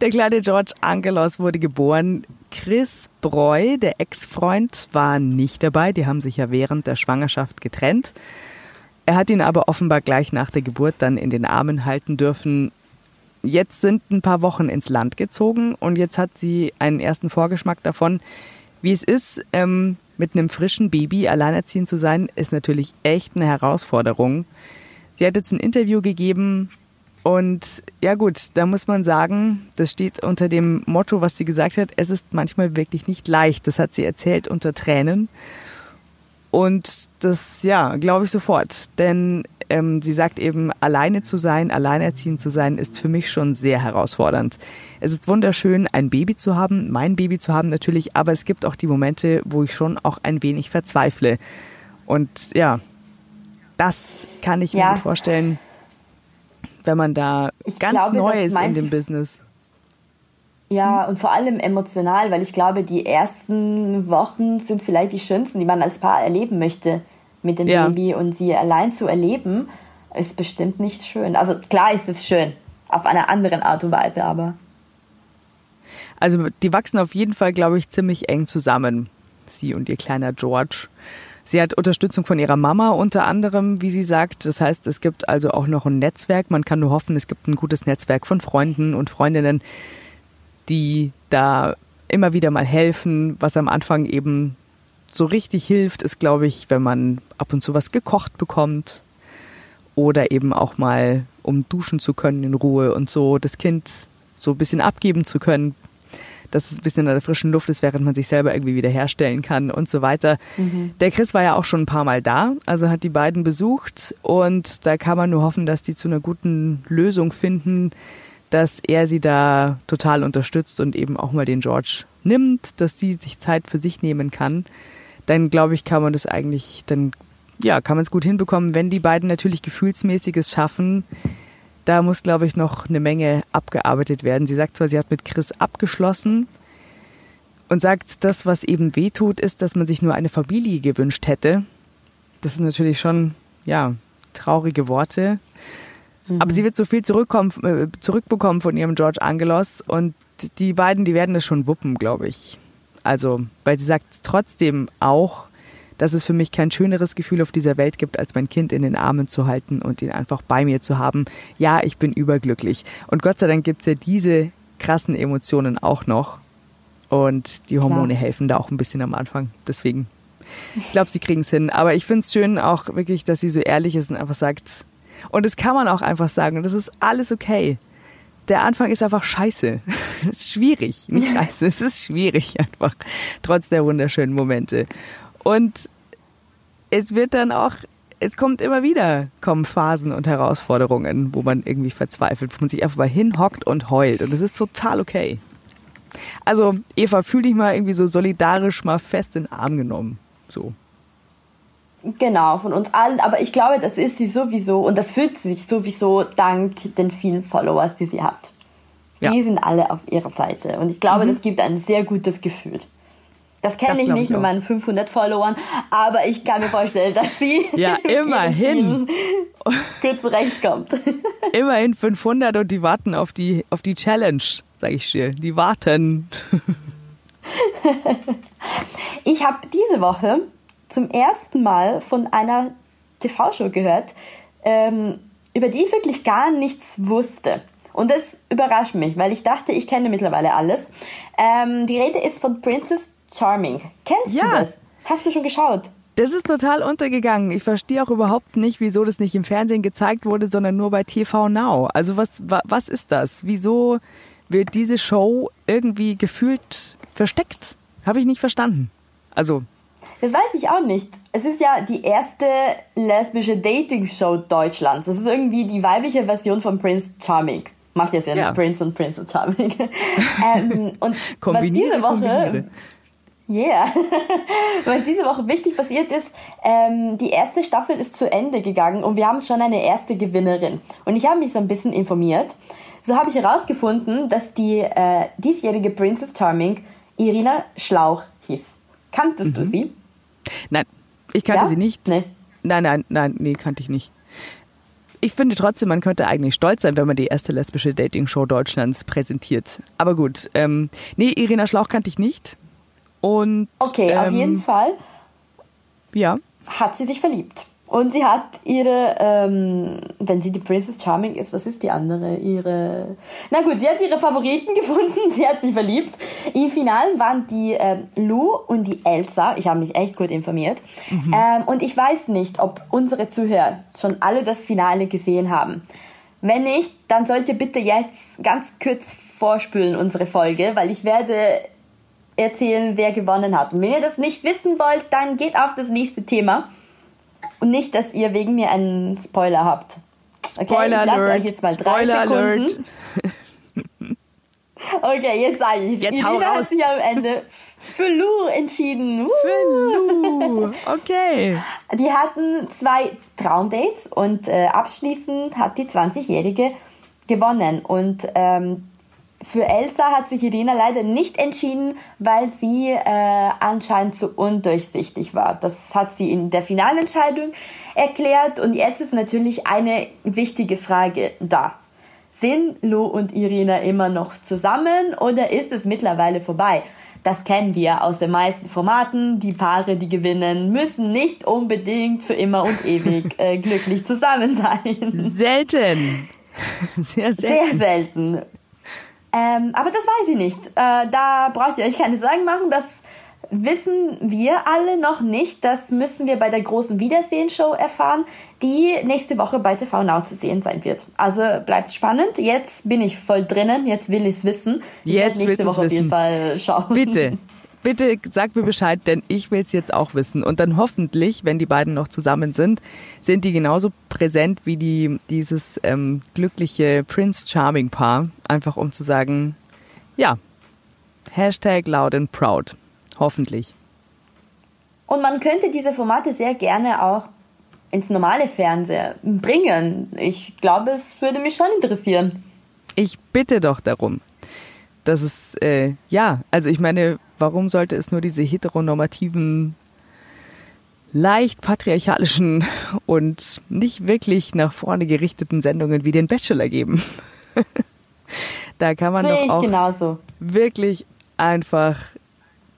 Der kleine George Angelos wurde geboren. Chris Breu, der Ex-Freund, war nicht dabei. Die haben sich ja während der Schwangerschaft getrennt. Er hat ihn aber offenbar gleich nach der Geburt dann in den Armen halten dürfen. Jetzt sind ein paar Wochen ins Land gezogen und jetzt hat sie einen ersten Vorgeschmack davon, wie es ist, ähm, mit einem frischen Baby alleinerziehend zu sein, ist natürlich echt eine Herausforderung. Sie hat jetzt ein Interview gegeben und ja gut, da muss man sagen, das steht unter dem Motto, was sie gesagt hat, es ist manchmal wirklich nicht leicht. Das hat sie erzählt unter Tränen. Und das, ja, glaube ich sofort. Denn ähm, sie sagt eben, alleine zu sein, alleinerziehend zu sein, ist für mich schon sehr herausfordernd. Es ist wunderschön, ein Baby zu haben, mein Baby zu haben natürlich, aber es gibt auch die Momente, wo ich schon auch ein wenig verzweifle. Und ja, das kann ich mir Ja. gut vorstellen, wenn man da ganz glaube, neu ist in dem Business. Ja, und vor allem emotional, weil ich glaube, die ersten Wochen sind vielleicht die schönsten, die man als Paar erleben möchte mit dem Ja. Baby und sie allein zu erleben, ist bestimmt nicht schön. Also klar ist es schön, auf einer anderen Art und Weise, aber Also die wachsen auf jeden Fall, glaube ich, ziemlich eng zusammen, sie und ihr kleiner George. Sie hat Unterstützung von ihrer Mama unter anderem, wie sie sagt. Das heißt, es gibt also auch noch ein Netzwerk. Man kann nur hoffen, es gibt ein gutes Netzwerk von Freunden und Freundinnen, die da immer wieder mal helfen, was am Anfang eben so richtig hilft, ist, glaube ich, wenn man ab und zu was gekocht bekommt oder eben auch mal, um duschen zu können in Ruhe und so das Kind so ein bisschen abgeben zu können, dass es ein bisschen in der frischen Luft ist, während man sich selber irgendwie wieder herstellen kann und so weiter. Mhm. Der Chris war ja auch schon ein paar Mal da, also hat die beiden besucht und da kann man nur hoffen, dass die zu einer guten Lösung finden, dass er sie da total unterstützt und eben auch mal den George nimmt, dass sie sich Zeit für sich nehmen kann. Dann glaube ich, kann man das eigentlich, dann ja, kann man es gut hinbekommen, wenn die beiden natürlich gefühlsmäßiges schaffen. Da muss, glaube ich, noch eine Menge abgearbeitet werden. Sie sagt zwar, sie hat mit Chris abgeschlossen und sagt, das, was eben wehtut, ist, dass man sich nur eine Familie gewünscht hätte. Das sind natürlich schon, ja, traurige Worte. Mhm. Aber sie wird so viel zurückkommen, äh, zurückbekommen von ihrem George Angelos und die beiden, die werden das schon wuppen, glaube ich. Also, weil sie sagt trotzdem auch, dass es für mich kein schöneres Gefühl auf dieser Welt gibt, als mein Kind in den Armen zu halten und ihn einfach bei mir zu haben. Ja, ich bin überglücklich. Und Gott sei Dank gibt es ja diese krassen Emotionen auch noch. Und die Hormone Klar. helfen da auch ein bisschen am Anfang. Deswegen, ich glaube, sie kriegen es hin. Aber ich finde es schön auch wirklich, dass sie so ehrlich ist und einfach sagt, und das kann man auch einfach sagen. Und das ist alles okay. Der Anfang ist einfach scheiße. Es [LAUGHS] ist schwierig. Nicht [LAUGHS] scheiße, es ist schwierig einfach. Trotz der wunderschönen Momente. Und es wird dann auch, es kommt immer wieder, kommen Phasen und Herausforderungen, wo man irgendwie verzweifelt, wo man sich einfach mal hinhockt und heult. Und das ist total okay. Also, Eva, fühl dich mal irgendwie so solidarisch mal fest in den Arm genommen. So. Genau, von uns allen. Aber ich glaube, das ist sie sowieso und das fühlt sich sowieso dank den vielen Followers, die sie hat. Ja. Die sind alle auf ihrer Seite. Und ich glaube, mhm. das gibt ein sehr gutes Gefühl. Das kenne ich nicht ich mit meinen 500 Followern, aber ich kann mir vorstellen, dass sie [LAUGHS] ja [LAUGHS] immerhin [LAUGHS] gut zurechtkommt. Immerhin 500 und die warten auf die auf die Challenge, sage ich dir. Die warten. ich habe diese Woche zum ersten Mal von einer TV-Show gehört, ähm, über die ich wirklich gar nichts wusste. Und das überrascht mich, weil ich dachte, ich kenne mittlerweile alles. Ähm, die Rede ist von Princess Charming. Kennst ja. du das? Hast du schon geschaut? Das ist total untergegangen. Ich verstehe auch überhaupt nicht, wieso das nicht im Fernsehen gezeigt wurde, sondern nur bei TV Now. Also was, was ist das? Wieso wird diese Show irgendwie gefühlt versteckt? Habe ich nicht verstanden. Also das weiß ich auch nicht. Es ist ja die erste lesbische Dating-Show Deutschlands. Das ist irgendwie die weibliche Version von Prince Charming. Macht ja Sinn, ja. Prince und Prince und Charming. [LAUGHS] ähm, und was diese Woche... Yeah. [LAUGHS] Was diese Woche wichtig passiert ist, ähm, die erste Staffel ist zu Ende gegangen und wir haben schon eine erste Gewinnerin. Und ich habe mich so ein bisschen informiert. So habe ich herausgefunden, dass die äh, diesjährige Princess Charming Irina Schlauch hieß. Kanntest mhm. du sie? Nein, ich kannte ja? sie nicht. Nee. Nein, nein, nein, nee, kannte ich nicht. Ich finde trotzdem, man könnte eigentlich stolz sein, wenn man die erste lesbische Dating-Show Deutschlands präsentiert. Aber gut, ähm, nee, Irina Schlauch kannte ich nicht. Und, okay, ähm, auf jeden Fall. Ja. Hat sie sich verliebt. Und sie hat ihre, ähm, wenn sie die Princess Charming ist, was ist die andere? Ihre, na gut, sie hat ihre Favoriten [LAUGHS] gefunden, sie hat sich verliebt. Im Finalen waren die ähm, Lou und die Elsa. Ich habe mich echt gut informiert. Mhm. Ähm, und ich weiß nicht, ob unsere Zuhörer schon alle das Finale gesehen haben. Wenn nicht, dann sollt ihr bitte jetzt ganz kurz vorspülen unsere Folge, weil ich werde erzählen, wer gewonnen hat. Und wenn ihr das nicht wissen wollt, dann geht auf das nächste Thema. Und nicht, dass ihr wegen mir einen Spoiler habt. Okay, Spoiler ich lasse euch jetzt mal drei Spoiler Sekunden. Alert. [LAUGHS] Okay, jetzt sage ich. Jetzt Irina hau raus. hat sich am Ende für Lou entschieden. Uh. [LAUGHS] Für Lou. Okay. Die hatten zwei Traumdates und äh, abschließend hat die 20-Jährige gewonnen. Und ähm, für Elsa hat sich Irina leider nicht entschieden, weil sie äh, anscheinend zu undurchsichtig war. Das hat sie in der Finalentscheidung erklärt und jetzt ist natürlich eine wichtige Frage da. Sind Lou und Irina immer noch zusammen oder ist es mittlerweile vorbei? Das kennen wir aus den meisten Formaten. Die Paare, die gewinnen, müssen nicht unbedingt für immer und ewig [LAUGHS] äh, glücklich zusammen sein. Selten. [LAUGHS] Sehr selten. Sehr selten. Ähm, aber das weiß ich nicht. Äh, da braucht ihr euch keine Sorgen machen. Das wissen wir alle noch nicht. Das müssen wir bei der großen Wiedersehen-Show erfahren, die nächste Woche bei TV Now zu sehen sein wird. Also bleibt spannend. Jetzt bin ich voll drinnen. Jetzt will ich es wissen. Ich jetzt nächste Woche wissen. auf jeden Fall schauen. Bitte. [LAUGHS] Bitte sag mir Bescheid, denn ich will es jetzt auch wissen. Und dann hoffentlich, wenn die beiden noch zusammen sind, sind die genauso präsent wie die, dieses ähm, glückliche Prince Charming Paar. Einfach um zu sagen, ja, Hashtag loud and proud. Hoffentlich. Und man könnte diese Formate sehr gerne auch ins normale Fernsehen bringen. Ich glaube, es würde mich schon interessieren. Ich bitte doch darum. Das ist, äh, ja, also ich meine, warum sollte es nur diese heteronormativen, leicht patriarchalischen und nicht wirklich nach vorne gerichteten Sendungen wie den Bachelor geben? [LAUGHS] da kann man Sehe doch auch genauso. wirklich einfach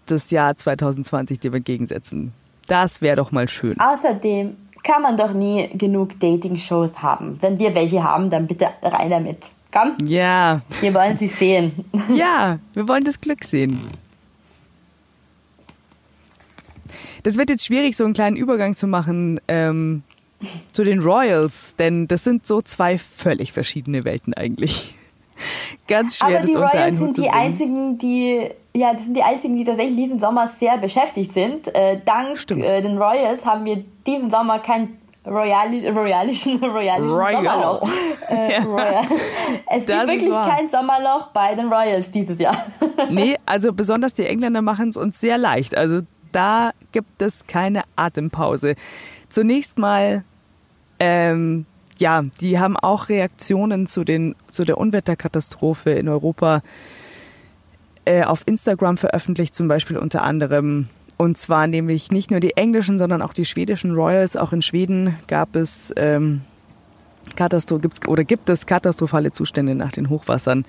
das Jahr 2020 dem entgegensetzen. Das wäre doch mal schön. Außerdem kann man doch nie genug Dating-Shows haben. Wenn wir welche haben, dann bitte rein damit. Komm, Ja, wir wollen sie sehen. ja, wir wollen das Glück sehen. Das wird jetzt schwierig, so einen kleinen Übergang zu machen ähm, zu den Royals, denn das sind so zwei völlig verschiedene Welten eigentlich. [LAUGHS] Ganz schwer, Aber die Royals sind die einzigen, die ja, das sind die einzigen, die tatsächlich diesen Sommer sehr beschäftigt sind. Äh, dank äh, den Royals haben wir diesen Sommer kein Royali royalischen, [LAUGHS] royalischen Royal. Sommerloch. [LAUGHS] Äh, Ja. Royal. Es Das gibt wirklich kein Sommerloch bei den Royals dieses Jahr. Nee, also besonders die Engländer machen es uns sehr leicht. Also da gibt es keine Atempause. Zunächst mal, ähm, ja, die haben auch Reaktionen zu, den, zu der Unwetterkatastrophe in Europa äh, auf Instagram veröffentlicht, zum Beispiel unter anderem. Und zwar nämlich nicht nur die englischen, sondern auch die schwedischen Royals. Auch in Schweden gab es ähm, Katastro gibt's, oder gibt es katastrophale Zustände nach den Hochwassern.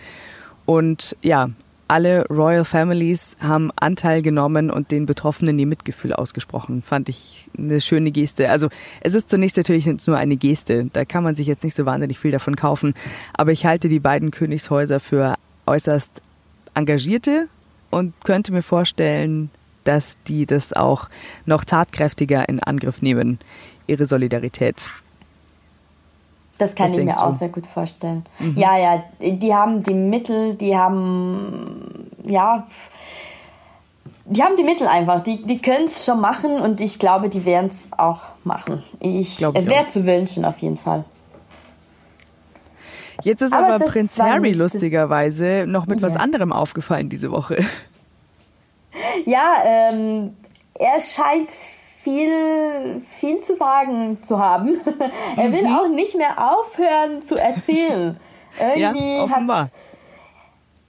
Und ja, alle Royal Families haben Anteil genommen und den Betroffenen ihr Mitgefühl ausgesprochen. Fand ich eine schöne Geste. Also es ist zunächst natürlich nur eine Geste. Da kann man sich jetzt nicht so wahnsinnig viel davon kaufen. Aber ich halte die beiden Königshäuser für äußerst engagierte und könnte mir vorstellen, dass die das auch noch tatkräftiger in Angriff nehmen, ihre Solidarität. Das kann Was ich mir auch du? sehr gut vorstellen. Ja, ja, die haben die Mittel, die haben, ja, die haben die Mittel einfach. Die, die können es schon machen und ich glaube, die werden es auch machen. Ich, Glaub es wäre zu wünschen auf jeden Fall. Jetzt ist Aber aber, das Prinz Harry das- lustigerweise noch mit was Ja. anderem aufgefallen diese Woche. Ja, ähm, er scheint viel, viel zu sagen zu haben. [LAUGHS] er will auch nicht mehr aufhören zu erzählen. [LAUGHS] Irgendwie ja, offenbar.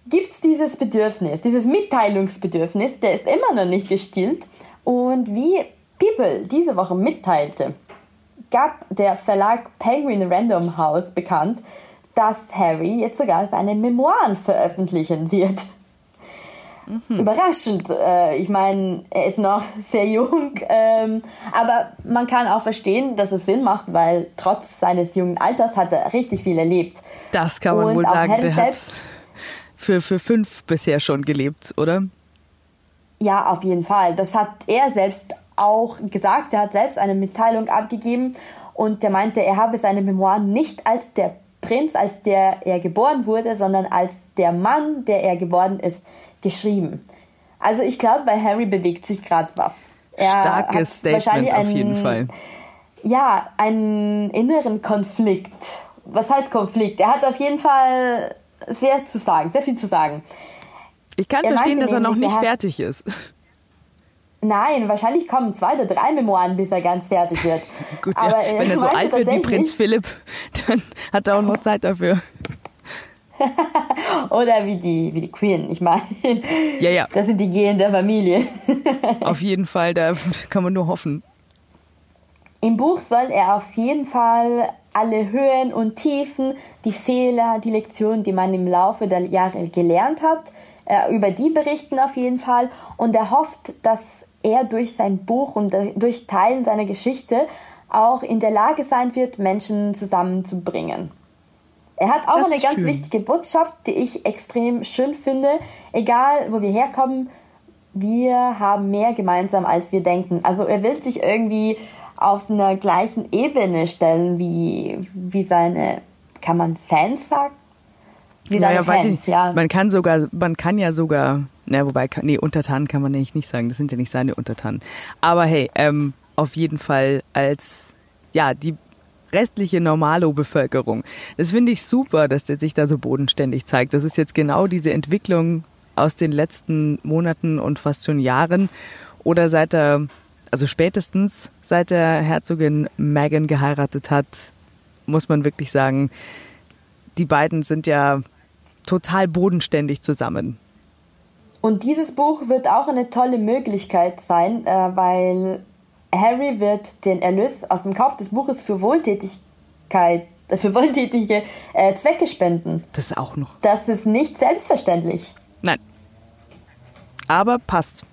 gibt es dieses Bedürfnis, dieses Mitteilungsbedürfnis, der ist immer noch nicht gestillt. Und wie People diese Woche mitteilte, gab der Verlag Penguin Random House bekannt, dass Harry jetzt sogar seine Memoiren veröffentlichen wird. Überraschend. Äh, ich meine, er ist noch [LAUGHS] sehr jung, ähm, aber man kann auch verstehen, dass es Sinn macht, weil trotz seines jungen Alters hat er richtig viel erlebt. Das kann man Und wohl sagen. Harry Der hat selbst- [LAUGHS] für, für fünf bisher schon gelebt, oder? Ja, auf jeden Fall. Das hat er selbst auch gesagt. Er hat selbst eine Mitteilung abgegeben und der meinte, er habe seine Memoiren nicht als der Prinz, als der er geboren wurde, sondern als der Mann, der er geworden ist, geschrieben. Also ich glaube, bei Harry bewegt sich gerade was. Er Starkes Statement auf einen- jeden Fall. Ja, einen inneren Konflikt. Was heißt Konflikt? Er hat auf jeden Fall sehr zu sagen, sehr viel zu sagen. Ich kann Er verstehen, dass er noch nicht er fertig ist. Nein, wahrscheinlich kommen zwei oder drei Memoiren, bis er ganz fertig wird. [LAUGHS] Gut, Aber, ja, äh, wenn er so alt wird wie Prinz Philipp, [LAUGHS] dann hat er auch noch Zeit dafür. [LAUGHS] Oder wie die, wie die Queen, ich meine. Ja, ja. Das sind die Gehen der Familie. [LAUGHS] Auf jeden Fall, da kann man nur hoffen. Im Buch soll er auf jeden Fall alle Höhen und Tiefen, die Fehler, die Lektionen, die man im Laufe der Jahre gelernt hat, äh, über die berichten auf jeden Fall. Und er hofft, dass er durch sein Buch und äh, durch Teilen seiner Geschichte auch in der Lage sein wird, Menschen zusammenzubringen. Er hat auch Das eine ganz schön. wichtige Botschaft, die ich extrem schön finde. Egal, wo wir herkommen, wir haben mehr gemeinsam, als wir denken. Also er will sich irgendwie auf einer gleichen Ebene stellen wie, wie seine, kann man Fans sagen? Wie seine naja, Fans, ja. Man kann sogar, man kann ja sogar, na, wobei, nee, Untertanen kann man eigentlich nicht sagen, das sind ja nicht seine Untertanen. Aber hey, ähm, auf jeden Fall als, ja, die restliche Normalo-Bevölkerung. Das finde ich super, dass der sich da so bodenständig zeigt. Das ist jetzt genau diese Entwicklung aus den letzten Monaten und fast schon Jahren oder seit er, also spätestens seit der Herzogin Meghan geheiratet hat, muss man wirklich sagen, die beiden sind ja total bodenständig zusammen. Und dieses Buch wird auch eine tolle Möglichkeit sein, äh, weil Harry wird den Erlös aus dem Kauf des Buches für Wohltätigkeit äh, für wohltätige äh, Zwecke spenden. Das auch noch. Das ist nicht selbstverständlich. Nein. Aber passt.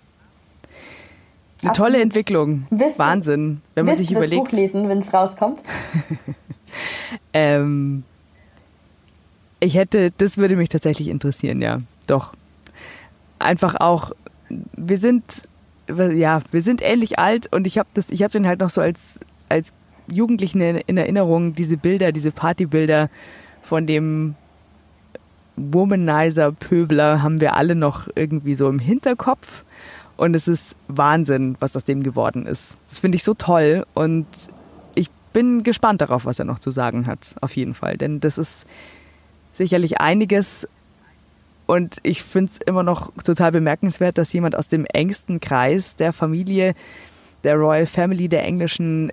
Eine Absolut. tolle Entwicklung. Wirst Wahnsinn, wenn man sich überlegt. das Buch lesen, wenn es rauskommt? [LAUGHS] ähm, ich hätte, das würde mich tatsächlich interessieren, ja. Doch. Einfach auch, wir sind, ja, wir sind ähnlich alt und ich habe das, den halt noch so als, als Jugendlichen in Erinnerung, diese Bilder, diese Partybilder von dem Womanizer-Pöbler haben wir alle noch irgendwie so im Hinterkopf. Und es ist Wahnsinn, was aus dem geworden ist. Das finde ich so toll und ich bin gespannt darauf, was er noch zu sagen hat, auf jeden Fall. Denn das ist sicherlich einiges und ich finde es immer noch total bemerkenswert, dass jemand aus dem engsten Kreis der Familie, der Royal Family der Englischen,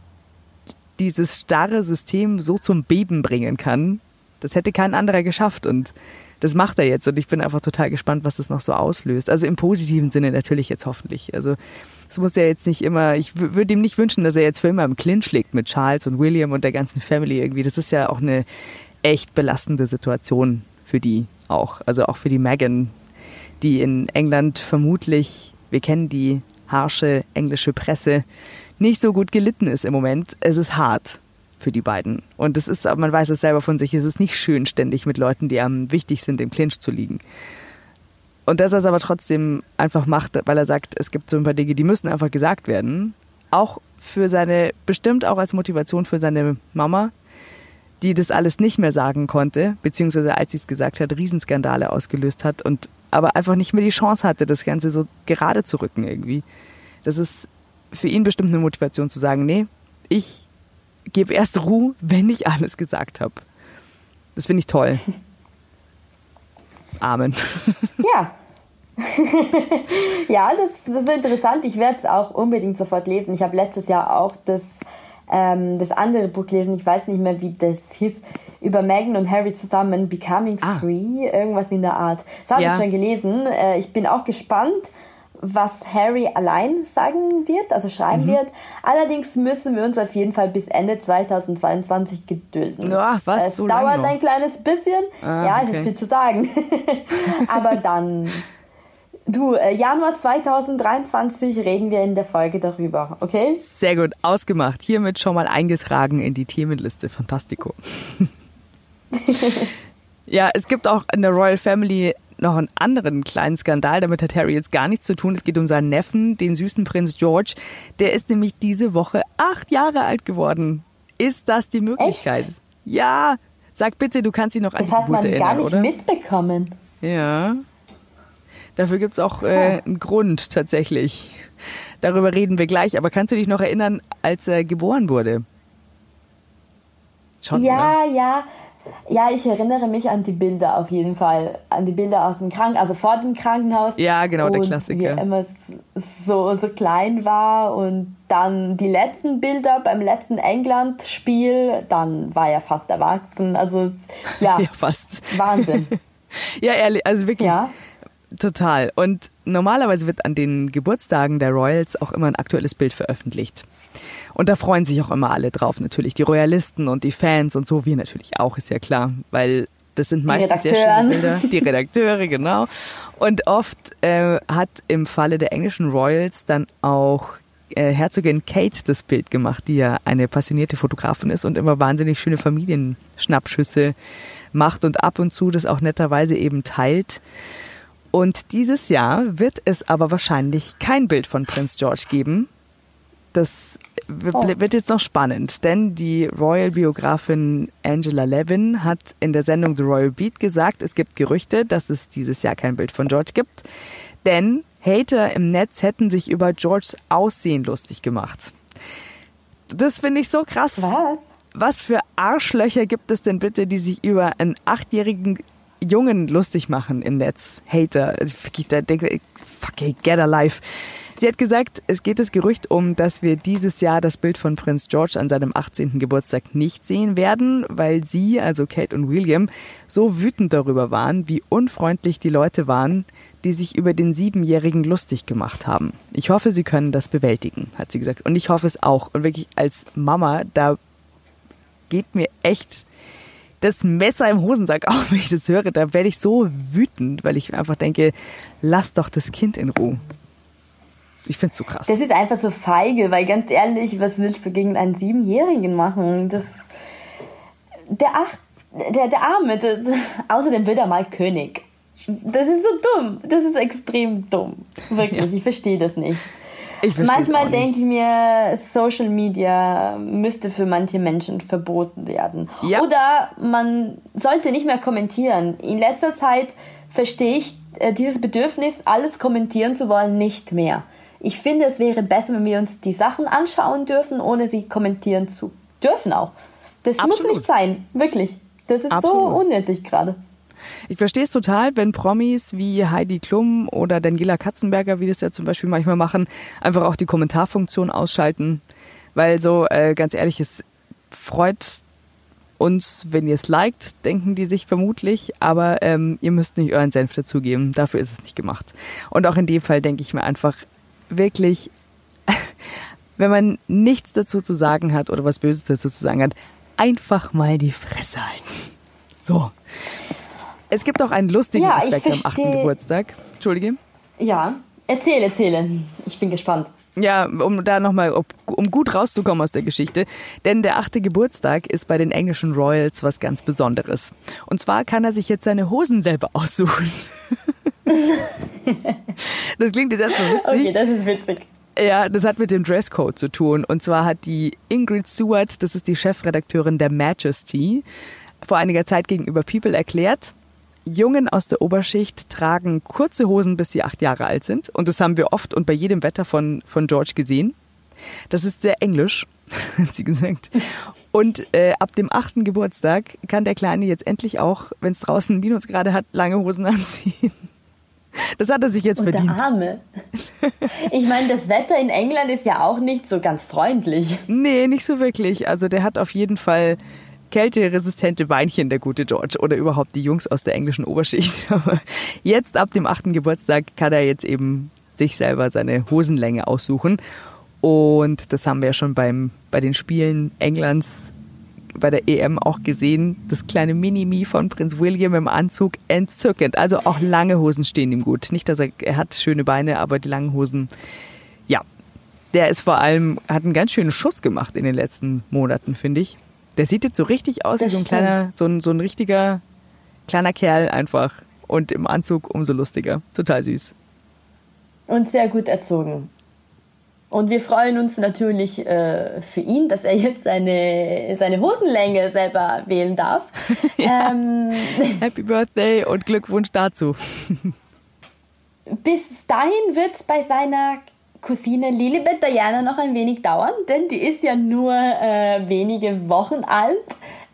dieses starre System so zum Beben bringen kann. Das hätte kein anderer geschafft und das macht er jetzt und ich bin einfach total gespannt, was das noch so auslöst. Also im positiven Sinne natürlich jetzt hoffentlich. Also es muss ja jetzt nicht immer, ich würde ihm nicht wünschen, dass er jetzt für immer im Clinch liegt mit Charles und William und der ganzen Family irgendwie. Das ist ja auch eine echt belastende Situation für die auch. Also auch für die Megan, die in England vermutlich, wir kennen die harsche englische Presse, nicht so gut gelitten ist im Moment. Es ist hart für die beiden. Und es ist, man weiß es selber von sich, es ist nicht schön, ständig mit Leuten, die einem wichtig sind, im Clinch zu liegen. Und dass er es aber trotzdem einfach macht, weil er sagt, es gibt so ein paar Dinge, die müssen einfach gesagt werden. Auch für seine, bestimmt auch als Motivation für seine Mama, die das alles nicht mehr sagen konnte, beziehungsweise als sie es gesagt hat, Riesenskandale ausgelöst hat und aber einfach nicht mehr die Chance hatte, das Ganze so gerade zu rücken irgendwie. Das ist für ihn bestimmt eine Motivation zu sagen, nee, ich gebe erst Ruhe, wenn ich alles gesagt habe. Das finde ich toll. [LAUGHS] Amen. Ja. [LAUGHS] ja, das, das wird interessant. Ich werde es auch unbedingt sofort lesen. Ich habe letztes Jahr auch das, ähm, das andere Buch gelesen. Ich weiß nicht mehr, wie das hieß. Über Meghan und Harry zusammen, Becoming ah. Free, irgendwas in der Art. Das habe ja. ich schon gelesen. Äh, ich bin auch gespannt was Harry allein sagen wird, also schreiben mhm. wird. Allerdings müssen wir uns auf jeden Fall bis Ende 2022 gedulden. Ja, was? Es so dauert ein kleines bisschen. Ah, ja, okay. ist viel zu sagen. [LAUGHS] Aber dann, [LAUGHS] du, äh, Januar 2023 reden wir in der Folge darüber, okay? Sehr gut, ausgemacht. Hiermit schon mal eingetragen in die Themenliste. Fantastico. [LAUGHS] ja, es gibt auch in der Royal Family noch einen anderen kleinen Skandal. Damit hat Harry jetzt gar nichts zu tun. Es geht um seinen Neffen, den süßen Prinz George. Der ist nämlich diese Woche acht Jahre alt geworden. Ist das die Möglichkeit? Echt? Ja. Sag bitte, du kannst dich noch an das die Geburt erinnern, Das hat man gar nicht oder? mitbekommen. Ja. Dafür gibt es auch äh, einen Grund tatsächlich. Darüber reden wir gleich. Aber kannst du dich noch erinnern, als er geboren wurde? Schon, ja, oder? ja. Ja, ich erinnere mich an die Bilder auf jeden Fall. An die Bilder aus dem Krankenhaus, also vor dem Krankenhaus. Ja, genau, der Klassiker. Wie er immer so, so klein war. Und dann die letzten Bilder beim letzten England-Spiel, dann war er fast erwachsen. Also, ja. [LAUGHS] ja fast. Wahnsinn. [LAUGHS] ja, ehrlich, also wirklich. Ja. Total. Und normalerweise wird an den Geburtstagen der Royals auch immer ein aktuelles Bild veröffentlicht. Und da freuen sich auch immer alle drauf, natürlich. Die Royalisten und die Fans und so, wir natürlich auch, ist ja klar. Weil das sind meistens sehr schöne Bilder. Die Redakteure, genau. Und oft äh, hat im Falle der englischen Royals dann auch äh, Herzogin Kate das Bild gemacht, die ja eine passionierte Fotografin ist und immer wahnsinnig schöne Familienschnappschüsse macht und ab und zu das auch netterweise eben teilt. Und dieses Jahr wird es aber wahrscheinlich kein Bild von Prinz George geben. Das Oh. wird jetzt noch spannend, denn die Royal-Biografin Angela Levin hat in der Sendung The Royal Beat gesagt, es gibt Gerüchte, dass es dieses Jahr kein Bild von George gibt, denn Hater im Netz hätten sich über Georges Aussehen lustig gemacht. Das finde ich so krass. Was? Was für Arschlöcher gibt es denn bitte, die sich über einen achtjährigen Jungen lustig machen im Netz? Hater. Also wirklich, da denke ich, fuck, hey, get alive. Sie hat gesagt, es geht das Gerücht um, dass wir dieses Jahr das Bild von Prinz George an seinem 18. Geburtstag nicht sehen werden, weil sie, also Kate und William, so wütend darüber waren, wie unfreundlich die Leute waren, die sich über den Siebenjährigen lustig gemacht haben. Ich hoffe, sie können das bewältigen, hat sie gesagt. Und ich hoffe es auch. Und wirklich als Mama, da geht mir echt das Messer im Hosensack auf, wenn ich das höre. Da werde ich so wütend, weil ich einfach denke, lass doch das Kind in Ruhe. Ich finde es so krass. Das ist einfach so feige, weil ganz ehrlich, was willst du gegen einen Siebenjährigen machen? Das, der acht, der, der Arme, das, außerdem wird er mal König. Das ist so dumm. Das ist extrem dumm. Wirklich, Ja. ich verstehe das nicht. Manchmal denke ich mir, Social Media müsste für manche Menschen verboten werden. Ja. Oder man sollte nicht mehr kommentieren. In letzter Zeit verstehe ich äh, dieses Bedürfnis, alles kommentieren zu wollen, nicht mehr. Ich finde, es wäre besser, wenn wir uns die Sachen anschauen dürfen, ohne sie kommentieren zu dürfen auch. Das muss Absolut. nicht sein, wirklich. Das ist so Absolut. unnötig gerade. Ich verstehe es total, wenn Promis wie Heidi Klum oder Daniela Katzenberger, wie das ja zum Beispiel manchmal machen, einfach auch die Kommentarfunktion ausschalten. Weil so, äh, ganz ehrlich, es freut uns, wenn ihr es liked, denken die sich vermutlich, aber ähm, ihr müsst nicht euren Senf dazugeben. Dafür ist es nicht gemacht. Und auch in dem Fall denke ich mir einfach wirklich, [LAUGHS] wenn man nichts dazu zu sagen hat oder was Böses dazu zu sagen hat, einfach mal die Fresse halten. So. Es gibt auch einen lustigen Ja, Aspekt am 8. versteh- Geburtstag. Entschuldige. Ja, erzähl, erzähle. Ich bin gespannt. Ja, um da nochmal, um gut rauszukommen aus der Geschichte. Denn der achte Geburtstag ist bei den englischen Royals was ganz Besonderes. Und zwar kann er sich jetzt seine Hosen selber aussuchen. [LAUGHS] das klingt jetzt erstmal witzig. Okay, das ist witzig. Ja, das hat mit dem Dresscode zu tun. Und zwar hat die Ingrid Stewart, das ist die Chefredakteurin der Majesty, vor einiger Zeit gegenüber People erklärt, Jungen aus der Oberschicht tragen kurze Hosen, bis sie acht Jahre alt sind. Und das haben wir oft und bei jedem Wetter von, von George gesehen. Das ist sehr englisch, [LAUGHS] hat sie gesagt. Und äh, ab dem achten Geburtstag kann der Kleine jetzt endlich auch, wenn es draußen Minusgrade hat, lange Hosen anziehen. Das hat er sich jetzt Und verdient. der Arme. Ich meine, das Wetter in England ist ja auch nicht so ganz freundlich. Nee, nicht so wirklich. Also der hat auf jeden Fall kälteresistente Beinchen, der gute George. Oder überhaupt die Jungs aus der englischen Oberschicht. [LAUGHS] Aber jetzt ab dem achten Geburtstag kann er jetzt eben sich selber seine Hosenlänge aussuchen. Und das haben wir ja schon beim, bei den Spielen Englands bei der EM auch gesehen. Das kleine Mini-Me von Prinz William im Anzug entzückend. Also auch lange Hosen stehen ihm gut. Nicht, dass er, er hat schöne Beine, aber die langen Hosen, ja. Der ist vor allem, hat einen ganz schönen Schuss gemacht in den letzten Monaten, finde ich. Der sieht jetzt so richtig aus Das wie so ein stimmt. kleiner, so ein, so ein richtiger kleiner Kerl einfach. Und im Anzug umso lustiger. Total süß. Und sehr gut erzogen. Und wir freuen uns natürlich äh, für ihn, dass er jetzt seine, seine Hosenlänge selber wählen darf. [LAUGHS] ähm, [LAUGHS] Happy Birthday und Glückwunsch dazu. bis dahin wird es bei seiner Cousine Lilibet Diana noch ein wenig dauern, denn die ist ja nur äh, wenige Wochen alt.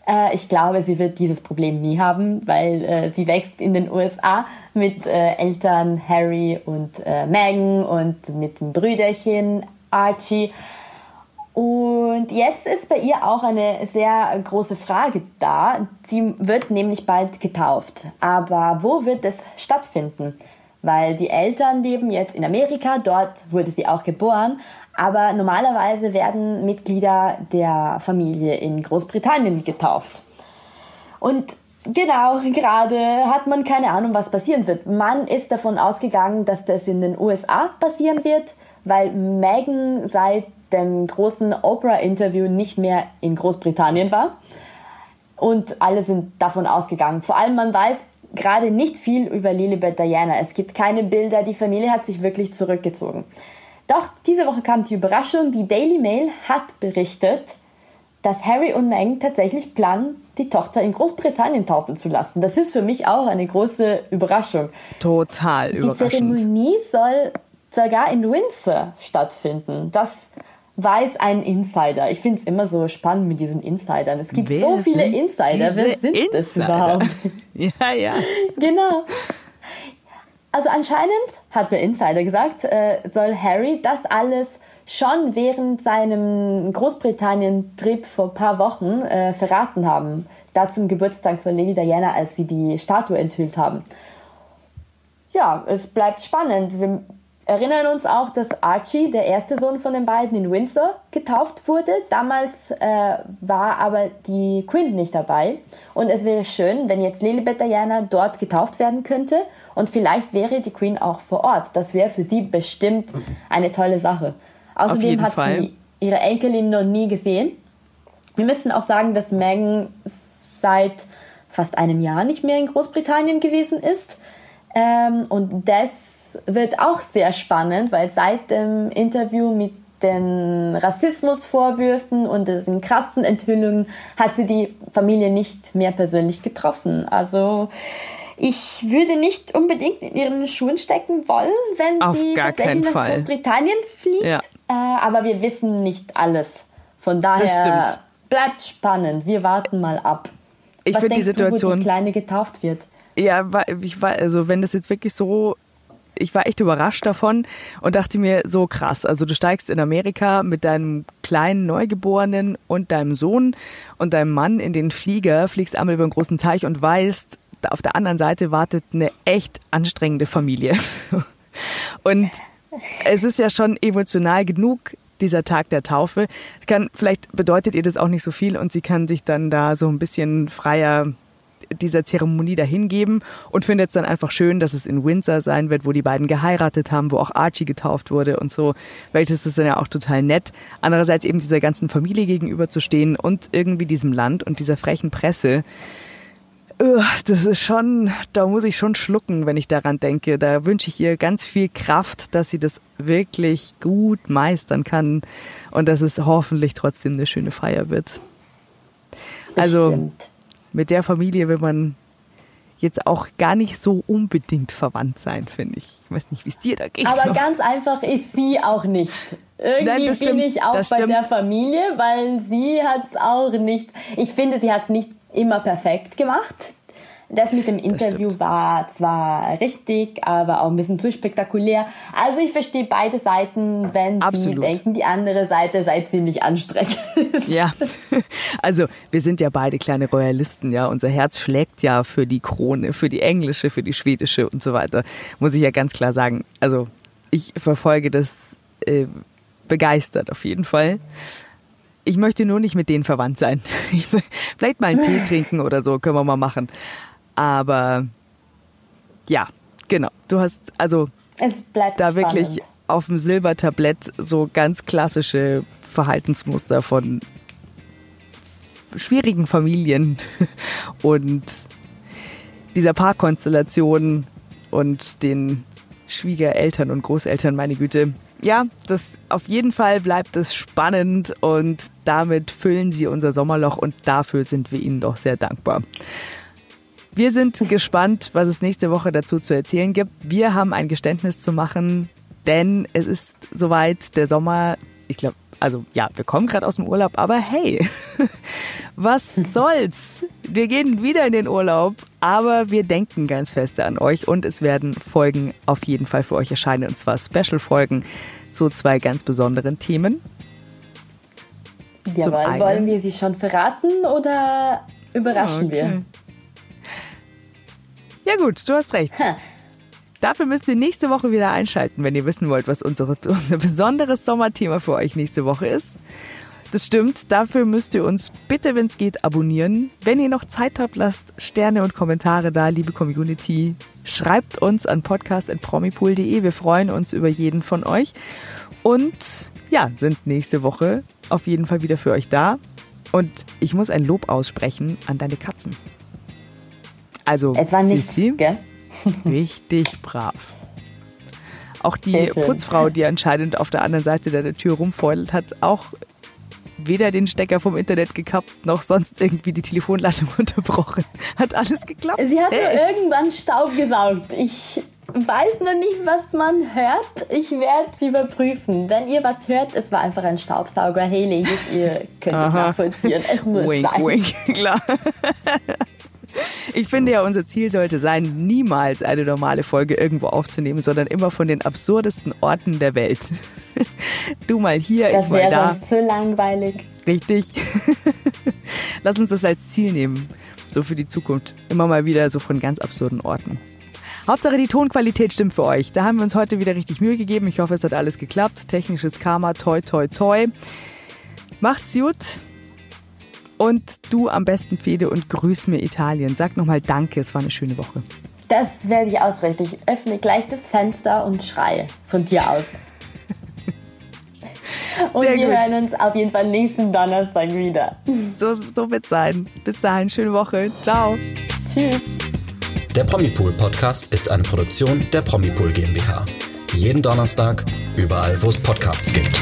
Äh, ich glaube, sie wird dieses Problem nie haben, weil äh, sie wächst in den USA mit äh, Eltern Harry und äh, Meghan und mit dem Brüderchen Archie. Und jetzt ist bei ihr auch eine sehr große Frage da. Sie wird nämlich bald getauft. Aber wo wird es stattfinden? Weil die Eltern leben jetzt in Amerika, dort wurde sie auch geboren. Aber normalerweise werden Mitglieder der Familie in Großbritannien getauft. Und genau, gerade hat man keine Ahnung, was passieren wird. Man ist davon ausgegangen, dass das in den USA passieren wird, weil Meghan seit dem großen Oprah-Interview nicht mehr in Großbritannien war. Und alle sind davon ausgegangen. Vor allem man weiß, gerade nicht viel über Lilibet Diana. Es gibt keine Bilder, die Familie hat sich wirklich zurückgezogen. Doch diese Woche kam die Überraschung, die Daily Mail hat berichtet, dass Harry und Meghan tatsächlich planen, die Tochter in Großbritannien taufen zu lassen. Das ist für mich auch eine große Überraschung. Total überraschend. Die Zeremonie soll sogar in Windsor stattfinden. Das weiß ein Insider. Ich finde es immer so spannend mit diesen Insidern. Es gibt Wer so viele Insider. Wer sind das Insider? überhaupt? [LAUGHS] Ja, ja. genau. Also anscheinend hat der Insider gesagt, äh, soll Harry das alles schon während seinem Großbritannien-Trip vor ein paar Wochen äh, verraten haben. Da zum Geburtstag von Lady Diana, als sie die Statue enthüllt haben. Ja, es bleibt spannend. Wir erinnern uns auch, dass Archie, der erste Sohn von den beiden, in Windsor getauft wurde. Damals äh, war aber die Queen nicht dabei. Und es wäre schön, wenn jetzt Lilibet Diana dort getauft werden könnte. Und vielleicht wäre die Queen auch vor Ort. Das wäre für sie bestimmt eine tolle Sache. Außerdem hat Fall. sie ihre Enkelin noch nie gesehen. Wir müssen auch sagen, dass Meghan seit fast einem Jahr nicht mehr in Großbritannien gewesen ist. Ähm, und das wird auch sehr spannend, weil seit dem Interview mit den Rassismusvorwürfen und diesen krassen Enthüllungen hat sie die Familie nicht mehr persönlich getroffen. Also ich würde nicht unbedingt in ihren Schuhen stecken wollen, wenn Auf sie tatsächlich nach Fall. Großbritannien fliegt. Ja. Äh, aber wir wissen nicht alles. Von daher bleibt spannend. Wir warten mal ab. Ich finde die denkst du, wo Situation. die Kleine getauft wird? Ja, ich war, also wenn das jetzt wirklich so, ich war echt überrascht davon und dachte mir so krass. Also du steigst in Amerika mit deinem kleinen Neugeborenen und deinem Sohn und deinem Mann in den Flieger, fliegst einmal über einen großen Teich und weißt, auf der anderen Seite wartet eine echt anstrengende Familie. [LAUGHS] Und es ist ja schon emotional genug, dieser Tag der Taufe. Kann, vielleicht bedeutet ihr das auch nicht so viel und sie kann sich dann da so ein bisschen freier dieser Zeremonie dahingeben und findet es dann einfach schön, dass es in Windsor sein wird, wo die beiden geheiratet haben, wo auch Archie getauft wurde und so. Vielleicht ist dann ja auch total nett. Andererseits eben dieser ganzen Familie gegenüberzustehen und irgendwie diesem Land und dieser frechen Presse. Das ist schon, da muss ich schon schlucken, wenn ich daran denke. Da wünsche ich ihr ganz viel Kraft, dass sie das wirklich gut meistern kann und dass es hoffentlich trotzdem eine schöne Feier wird. Also Bestimmt. Mit der Familie will man jetzt auch gar nicht so unbedingt verwandt sein, finde ich. Ich weiß nicht, wie es dir da geht. Aber ganz einfach ist sie auch nicht. Irgendwie Nein, bin ich auch das bei stimmt. der Familie, weil sie hat es auch nicht. Ich finde, sie hat es nicht immer perfekt gemacht. Das mit dem Interview war zwar richtig, aber auch ein bisschen zu spektakulär. Also ich verstehe beide Seiten, wenn sie Absolut. denken, die andere Seite sei ziemlich anstrengend. [LAUGHS] Ja, also wir sind ja beide kleine Royalisten, ja. Unser Herz schlägt ja für die Krone, für die englische, für die schwedische und so weiter. Muss ich ja ganz klar sagen. Also ich verfolge das äh, begeistert auf jeden Fall. Ich möchte nur nicht mit denen verwandt sein. [LAUGHS] Ich, vielleicht mal einen Tee trinken oder so, können wir mal machen. Aber ja, genau. Du hast also Es bleibt da spannend. wirklich auf dem Silbertablett so ganz klassische Verhaltensmuster von schwierigen Familien [LAUGHS] und dieser Paarkonstellation und den Schwiegereltern und Großeltern, meine Güte. Ja, das auf jeden Fall bleibt es spannend und damit füllen sie unser Sommerloch und dafür sind wir ihnen doch sehr dankbar. Wir sind gespannt, was es nächste Woche dazu zu erzählen gibt. Wir haben ein Geständnis zu machen, denn es ist soweit der Sommer. Ich glaube, also ja, wir kommen gerade aus dem Urlaub, aber hey, [LAUGHS] was soll's? Wir gehen wieder in den Urlaub, aber wir denken ganz feste an euch und es werden Folgen auf jeden Fall für euch erscheinen und zwar Special-Folgen zu zwei ganz besonderen Themen. Jawohl, einen- wollen wir sie schon verraten oder überraschen Okay. wir? Ja gut, du hast recht. Ha. Dafür müsst ihr nächste Woche wieder einschalten, wenn ihr wissen wollt, was unsere, [LAUGHS] unser besonderes Sommerthema für euch nächste Woche ist. Das stimmt. Dafür müsst ihr uns bitte, wenn es geht, abonnieren. Wenn ihr noch Zeit habt, lasst Sterne und Kommentare da, liebe Community. Schreibt uns an podcast.promipool.de. Wir freuen uns über jeden von euch. Und ja, sind nächste Woche auf jeden Fall wieder für euch da. Und ich muss ein Lob aussprechen an deine Katzen. Also, es war nichts, Sissi, gell? [LAUGHS] richtig brav. Auch die. Putzfrau, die anscheinend auf der anderen Seite der Tür rumfeudelt, hat auch weder den Stecker vom Internet gekappt, noch sonst irgendwie die Telefonleitung [LAUGHS] unterbrochen. Hat alles geklappt. Sie hat Hey. irgendwann Staub gesaugt. Ich weiß noch nicht, was man hört. Ich werde es überprüfen. Wenn ihr was hört, es war einfach ein Staubsauger. Hey, Ladies, ihr könnt es nachvollziehen. Es muss Wink, sein. wink, [LAUGHS] klar. Ich finde ja, unser Ziel sollte sein, niemals eine normale Folge irgendwo aufzunehmen, sondern immer von den absurdesten Orten der Welt. [LAUGHS] Du mal hier, Das ich mal wäre da. sonst zu langweilig. Richtig. [LAUGHS] Lass uns das als Ziel nehmen, so für die Zukunft. Immer mal wieder so von ganz absurden Orten. Hauptsache die Tonqualität stimmt für euch. Da haben wir uns heute wieder richtig Mühe gegeben. Ich hoffe, es hat alles geklappt. Technisches Karma, toi, toi, toi. Macht's gut. Und du am besten, Fede, und grüß mir Italien. Sag nochmal Danke, es war eine schöne Woche. Das werde ich ausrichten. Ich öffne gleich das Fenster und schreie von dir aus. [LAUGHS] Und Sehr wir gut. hören uns auf jeden Fall nächsten Donnerstag wieder. So, so wird's sein. Bis dahin, schöne Woche. Ciao. Tschüss. Der Promipool Podcast ist eine Produktion der Promipool GmbH. Jeden Donnerstag, überall, wo es Podcasts gibt.